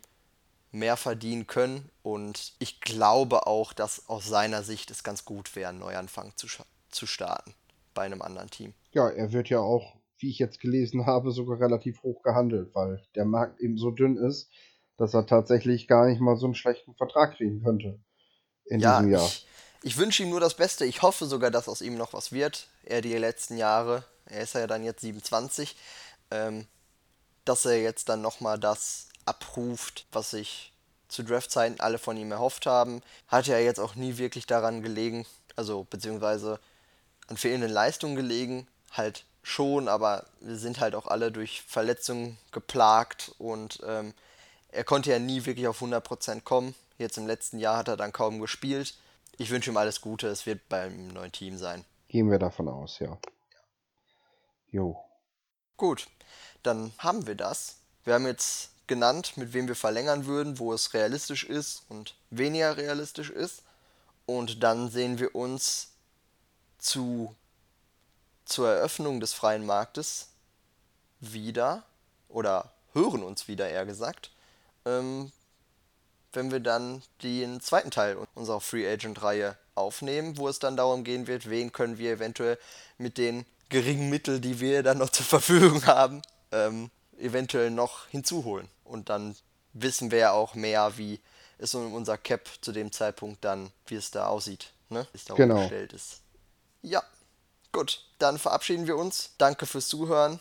mehr verdienen können. Und ich glaube auch, dass aus seiner Sicht es ganz gut wäre, einen Neuanfang zu, zu starten bei einem anderen Team. Ja, er wird ja auch, wie ich jetzt gelesen habe, sogar relativ hoch gehandelt, weil der Markt eben so dünn ist, dass er tatsächlich gar nicht mal so einen schlechten Vertrag kriegen könnte in ja, diesem Jahr. Ich, ich wünsche ihm nur das Beste. Ich hoffe sogar, dass aus ihm noch was wird. Er die letzten Jahre, er ist ja dann jetzt 27, ähm, dass er jetzt dann nochmal das abruft, was sich zu Draftzeiten alle von ihm erhofft haben. Hat ja jetzt auch nie wirklich daran gelegen, also beziehungsweise an fehlenden Leistungen gelegen, halt schon, aber wir sind halt auch alle durch Verletzungen geplagt und ähm, er konnte ja nie wirklich auf 100% kommen. Jetzt im letzten Jahr hat er dann kaum gespielt. Ich wünsche ihm alles Gute, es wird beim neuen Team sein. Gehen wir davon aus, ja. Jo. Gut, dann haben wir das. Wir haben jetzt genannt, mit wem wir verlängern würden, wo es realistisch ist und weniger realistisch ist. Und dann sehen wir uns zu, zur Eröffnung des freien Marktes wieder oder hören uns wieder eher gesagt, ähm, wenn wir dann den zweiten Teil unserer Free Agent Reihe aufnehmen, wo es dann darum gehen wird, wen können wir eventuell mit den geringen Mitteln, die wir dann noch [LAUGHS] zur Verfügung haben, ähm, eventuell noch hinzuholen. Und dann wissen wir ja auch mehr, wie es um unser Cap zu dem Zeitpunkt dann, wie es da aussieht, ne? Wie es da Genau. umgestellt ist. Ja, gut, dann verabschieden wir uns. Danke fürs Zuhören.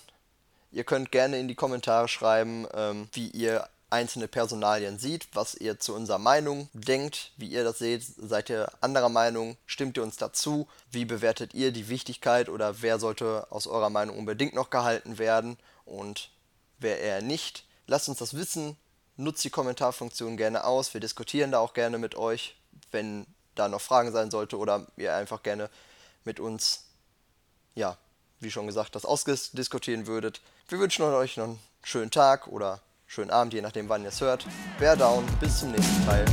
Ihr könnt gerne in die Kommentare schreiben, ähm, wie ihr einzelne Personalien seht, was ihr zu unserer Meinung denkt, wie ihr das seht. Seid ihr anderer Meinung? Stimmt ihr uns dazu? Wie bewertet ihr die Wichtigkeit oder wer sollte aus eurer Meinung unbedingt noch gehalten werden und wer eher nicht? Lasst uns das wissen. Nutzt die Kommentarfunktion gerne aus. Wir diskutieren da auch gerne mit euch, wenn da noch Fragen sein sollte oder ihr einfach gerne mit uns, ja, wie schon gesagt, das ausdiskutieren würdet. Wir wünschen euch noch einen schönen Tag oder schönen Abend, je nachdem, wann ihr es hört. Bear down, bis zum nächsten Teil.